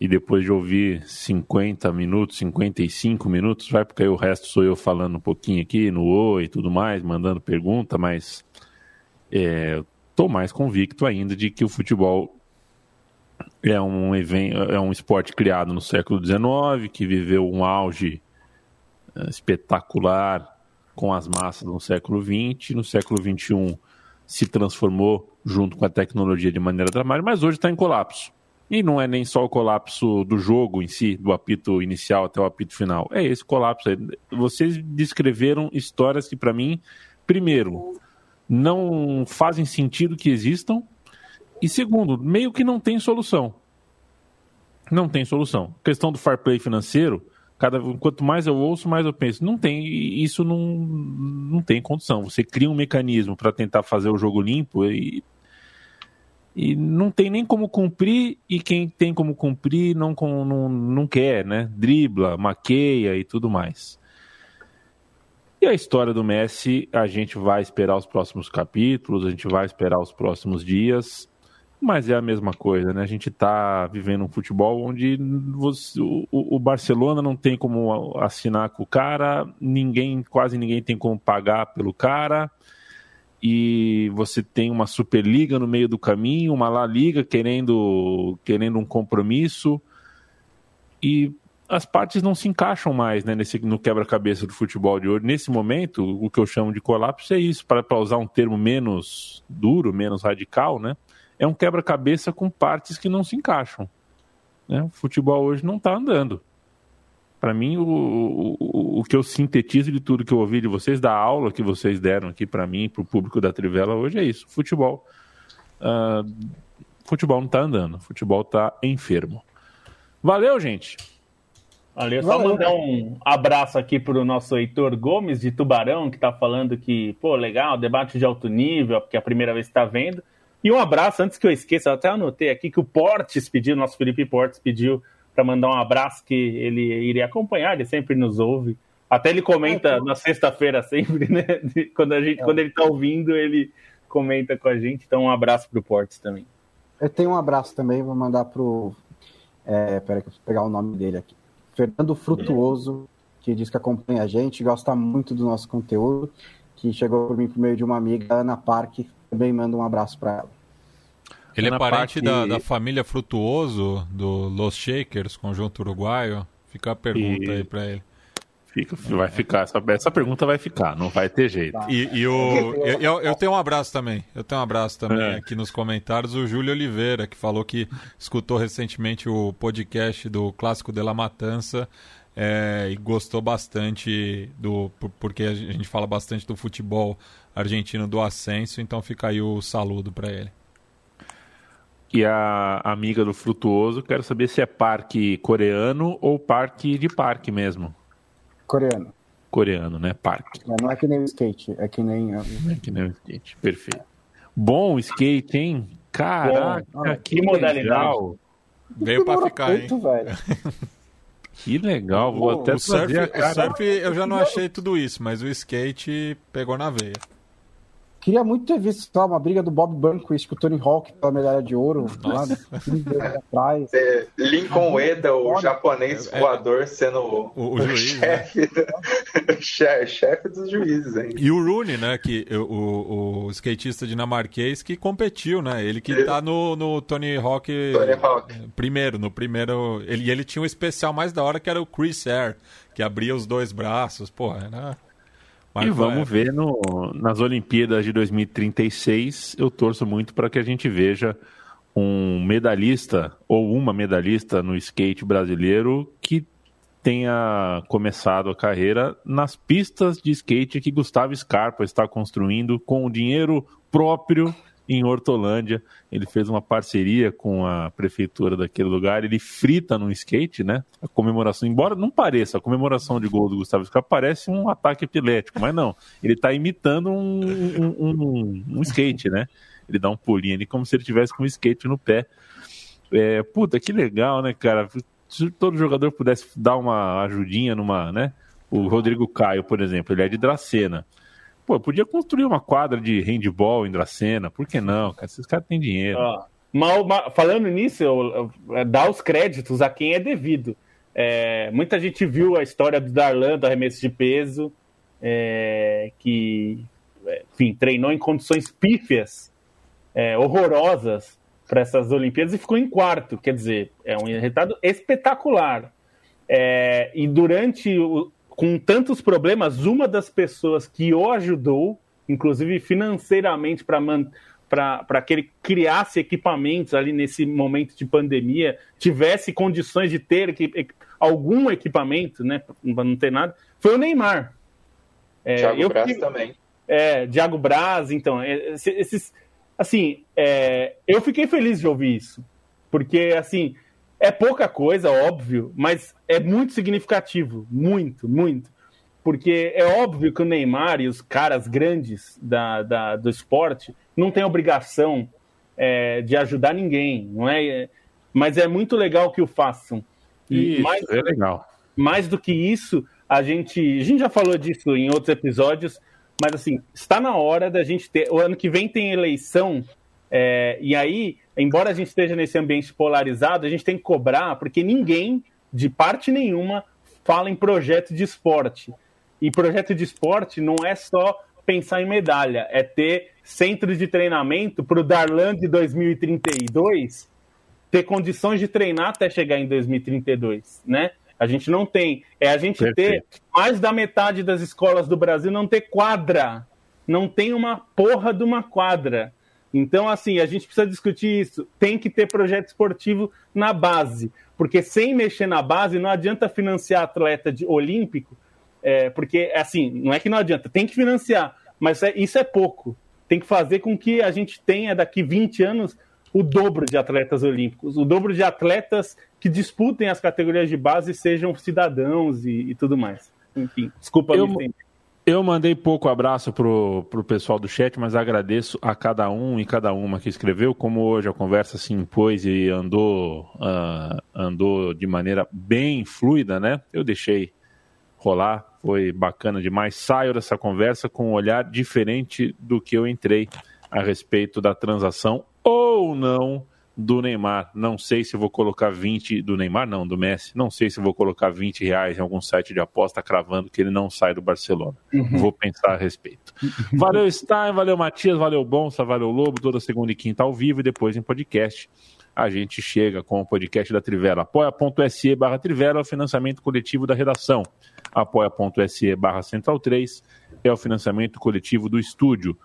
Speaker 1: E depois de ouvir 50 minutos, 55 minutos, vai porque aí o resto sou eu falando um pouquinho aqui no oi e tudo mais, mandando pergunta, mas estou é, mais convicto ainda de que o futebol é um evento, é um esporte criado no século XIX, que viveu um auge é, espetacular com as massas no século XX, no século XXI se transformou junto com a tecnologia de maneira dramática, mas hoje está em colapso. E não é nem só o colapso do jogo em si, do apito inicial até o apito final. É esse colapso. Vocês descreveram histórias que, para mim, primeiro, não fazem sentido que existam, e segundo, meio que não tem solução. Não tem solução. Questão do fair play financeiro, cada quanto mais eu ouço, mais eu penso, não tem, isso não, não tem condição. Você cria um mecanismo para tentar fazer o jogo limpo e, e não tem nem como cumprir, e quem tem como cumprir não, não, não quer, né? Dribla, maqueia e tudo mais. E a história do Messi, a gente vai esperar os próximos capítulos, a gente vai esperar os próximos dias. Mas é a mesma coisa, né? A gente está vivendo um futebol onde você, o, o, Barcelona não tem como assinar com o cara, ninguém, quase ninguém tem como pagar pelo cara, e você tem uma Superliga no meio do caminho, uma La Liga querendo, querendo um compromisso, e as partes não se encaixam mais né, nesse, no quebra-cabeça do futebol de hoje. Nesse momento, o que eu chamo de colapso é isso, para usar um termo menos duro, menos radical, né? é um quebra-cabeça com partes que não se encaixam. Né? O futebol hoje não está andando. Para mim, o, o, o que eu sintetizo de tudo que eu ouvi de vocês, da aula que vocês deram aqui para mim, para o público da Trivela hoje, é isso. Futebol. Uh, futebol não está andando. Futebol está enfermo. Valeu, gente.
Speaker 5: Valeu. Só mandar um abraço aqui para o nosso Heitor Gomes, de Tubarão, que está falando que, pô, legal, debate de alto nível, porque é a primeira vez que está vendo. E um abraço, antes que eu esqueça, eu até anotei aqui que o Portes pediu, nosso Felipe Portes pediu para mandar um abraço que ele iria acompanhar, ele sempre nos ouve. Até ele comenta na sexta-feira sempre, né? Quando, a gente, é. quando ele está ouvindo, ele comenta com a gente. Então, um abraço para o Portes também.
Speaker 3: Eu tenho um abraço também, vou mandar pro. É, peraí, que eu vou pegar o nome dele aqui. Fernando Frutuoso, que diz que acompanha a gente, gosta muito do nosso conteúdo, que chegou por mim por meio de uma amiga, Ana Parque, também manda um abraço para ela.
Speaker 2: Ele é Ana é parente da, da, família Frutuoso, do Los Shakers, conjunto uruguaio? Fica a pergunta e... aí para ele.
Speaker 1: Fica, vai ficar, essa, essa pergunta vai ficar, não vai ter jeito.
Speaker 2: E, e o, eu, eu, tenho um abraço também, eu tenho um abraço também é. aqui nos comentários, o Júlio Oliveira, que falou que escutou recentemente o podcast do Clássico de la Matança é, e gostou bastante do. porque a gente fala bastante do futebol argentino do ascenso, então fica aí o saludo para ele.
Speaker 1: E a amiga do Frutuoso, quero saber se é parque coreano ou parque de parque mesmo.
Speaker 3: Coreano.
Speaker 1: Coreano, né? Parque.
Speaker 3: Não é que nem o skate, é que nem. É
Speaker 1: que nem o skate, perfeito. Bom skate, hein? Caraca, Bom, que, que modalidade.
Speaker 2: Veio pra ficar, hein? Velho.
Speaker 1: Que legal, vou Pô, até
Speaker 2: o surf, o surf eu já não achei tudo isso, mas o skate pegou na veia.
Speaker 3: Queria muito ter visto lá, uma briga do Bob Burnquist com o Tony Hawk pela medalha de ouro, lá,
Speaker 4: atrás. É, Lincoln Ueda, o japonês é, voador, sendo o, o, o juiz, né? chefe, né? chefe dos juízes. Hein?
Speaker 2: E o Rooney, né, que, o, o, skatista dinamarquês que competiu, né? Ele que tá no, no Tony Hawk, Tony Hawk. primeiro, no primeiro... Ele, ele tinha um especial mais da hora que era o Chris Air, que abria os dois braços, porra, né?
Speaker 1: E vamos ver no, nas Olimpíadas de 2036. Eu torço muito para que a gente veja um medalhista ou uma medalhista no skate brasileiro que tenha começado a carreira nas pistas de skate que Gustavo Scarpa está construindo com o dinheiro próprio em Hortolândia. Ele fez uma parceria com a prefeitura daquele lugar. Ele frita no skate, né? A comemoração, embora não pareça, a comemoração de gol do Gustavo Scarpa parece um ataque epilético, mas não. Ele está imitando um, um, um, um, skate, né? Ele dá um pulinho ali como se ele tivesse com um skate no pé. É, puta, que legal, né, cara? Se todo jogador pudesse dar uma ajudinha numa, né? O Rodrigo Caio, por exemplo, ele é de Dracena. Pô, podia construir uma quadra de handball em Dracena, por que não, cara? Esses caras têm dinheiro. Ah,
Speaker 5: mal, mal, falando nisso, eu, eu, é, dá os créditos a quem é devido. É, muita gente viu a história do Darlan, do arremesso de peso, é, que, é, enfim, treinou em condições pífias, é, horrorosas para essas Olimpíadas e ficou em quarto. Quer dizer, é um resultado espetacular. É, e durante o, com tantos problemas, uma das pessoas que o ajudou, inclusive financeiramente, para que ele criasse equipamentos ali nesse momento de pandemia, tivesse condições de ter algum equipamento, né, para não ter nada, foi o Neymar.
Speaker 4: É, Thiago Braz também.
Speaker 5: É, Thiago Braz, então, é, esses, assim, é, eu fiquei feliz de ouvir isso, porque, assim, é pouca coisa, óbvio, mas é muito significativo. Muito, muito. Porque é óbvio que o Neymar e os caras grandes da, da do esporte não têm obrigação é, de ajudar ninguém, não é? Mas é muito legal que o façam.
Speaker 1: E isso, mais, é legal.
Speaker 5: Mais do que isso, a gente, a gente já falou disso em outros episódios, mas assim, está na hora da gente ter. O ano que vem tem eleição, é, e aí embora a gente esteja nesse ambiente polarizado, a gente tem que cobrar, porque ninguém, de parte nenhuma, fala em projeto de esporte. E projeto de esporte não é só pensar em medalha, é ter centros de treinamento para o Darlan de 2032 ter condições de treinar até chegar em 2032, né? A gente não tem. É a gente Perfeito. ter mais da metade das escolas do Brasil não ter quadra. Não tem uma porra de uma quadra. Então, assim, a gente precisa discutir isso. Tem que ter projeto esportivo na base, porque sem mexer na base não adianta financiar atleta de, olímpico, é, porque, assim, não é que não adianta, tem que financiar, mas é, isso é pouco. Tem que fazer com que a gente tenha daqui 20 anos o dobro de atletas olímpicos, o dobro de atletas que disputem as categorias de base sejam cidadãos e, e tudo mais. Enfim, desculpa
Speaker 1: eu, me eu mandei pouco abraço pro, pro pessoal do chat, mas agradeço a cada um e cada uma que escreveu. Como hoje a conversa se impôs e andou, uh, andou de maneira bem fluida, né? Eu deixei rolar, foi bacana demais. Saio dessa conversa com um olhar diferente do que eu entrei a respeito da transação ou não do Neymar. Não sei se vou colocar 20 do Neymar, não, do Messi. Não sei se vou colocar 20 reais em algum site de aposta cravando que ele não sai do Barcelona. Uhum. Vou pensar a respeito. Valeu, Stein, valeu, Matias, valeu, Bonsa, valeu, Lobo, toda segunda e quinta ao vivo e depois em podcast. A gente chega com o podcast da Trivela. apoia.se barra Trivela é o financiamento coletivo da redação. apoia.se barra Central 3 é o financiamento coletivo do estúdio.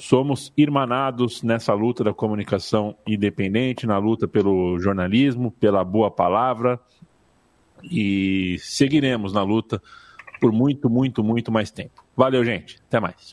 Speaker 1: Somos irmanados nessa luta da comunicação independente, na luta pelo jornalismo, pela boa palavra e seguiremos na luta por muito, muito, muito mais tempo. Valeu, gente. Até mais.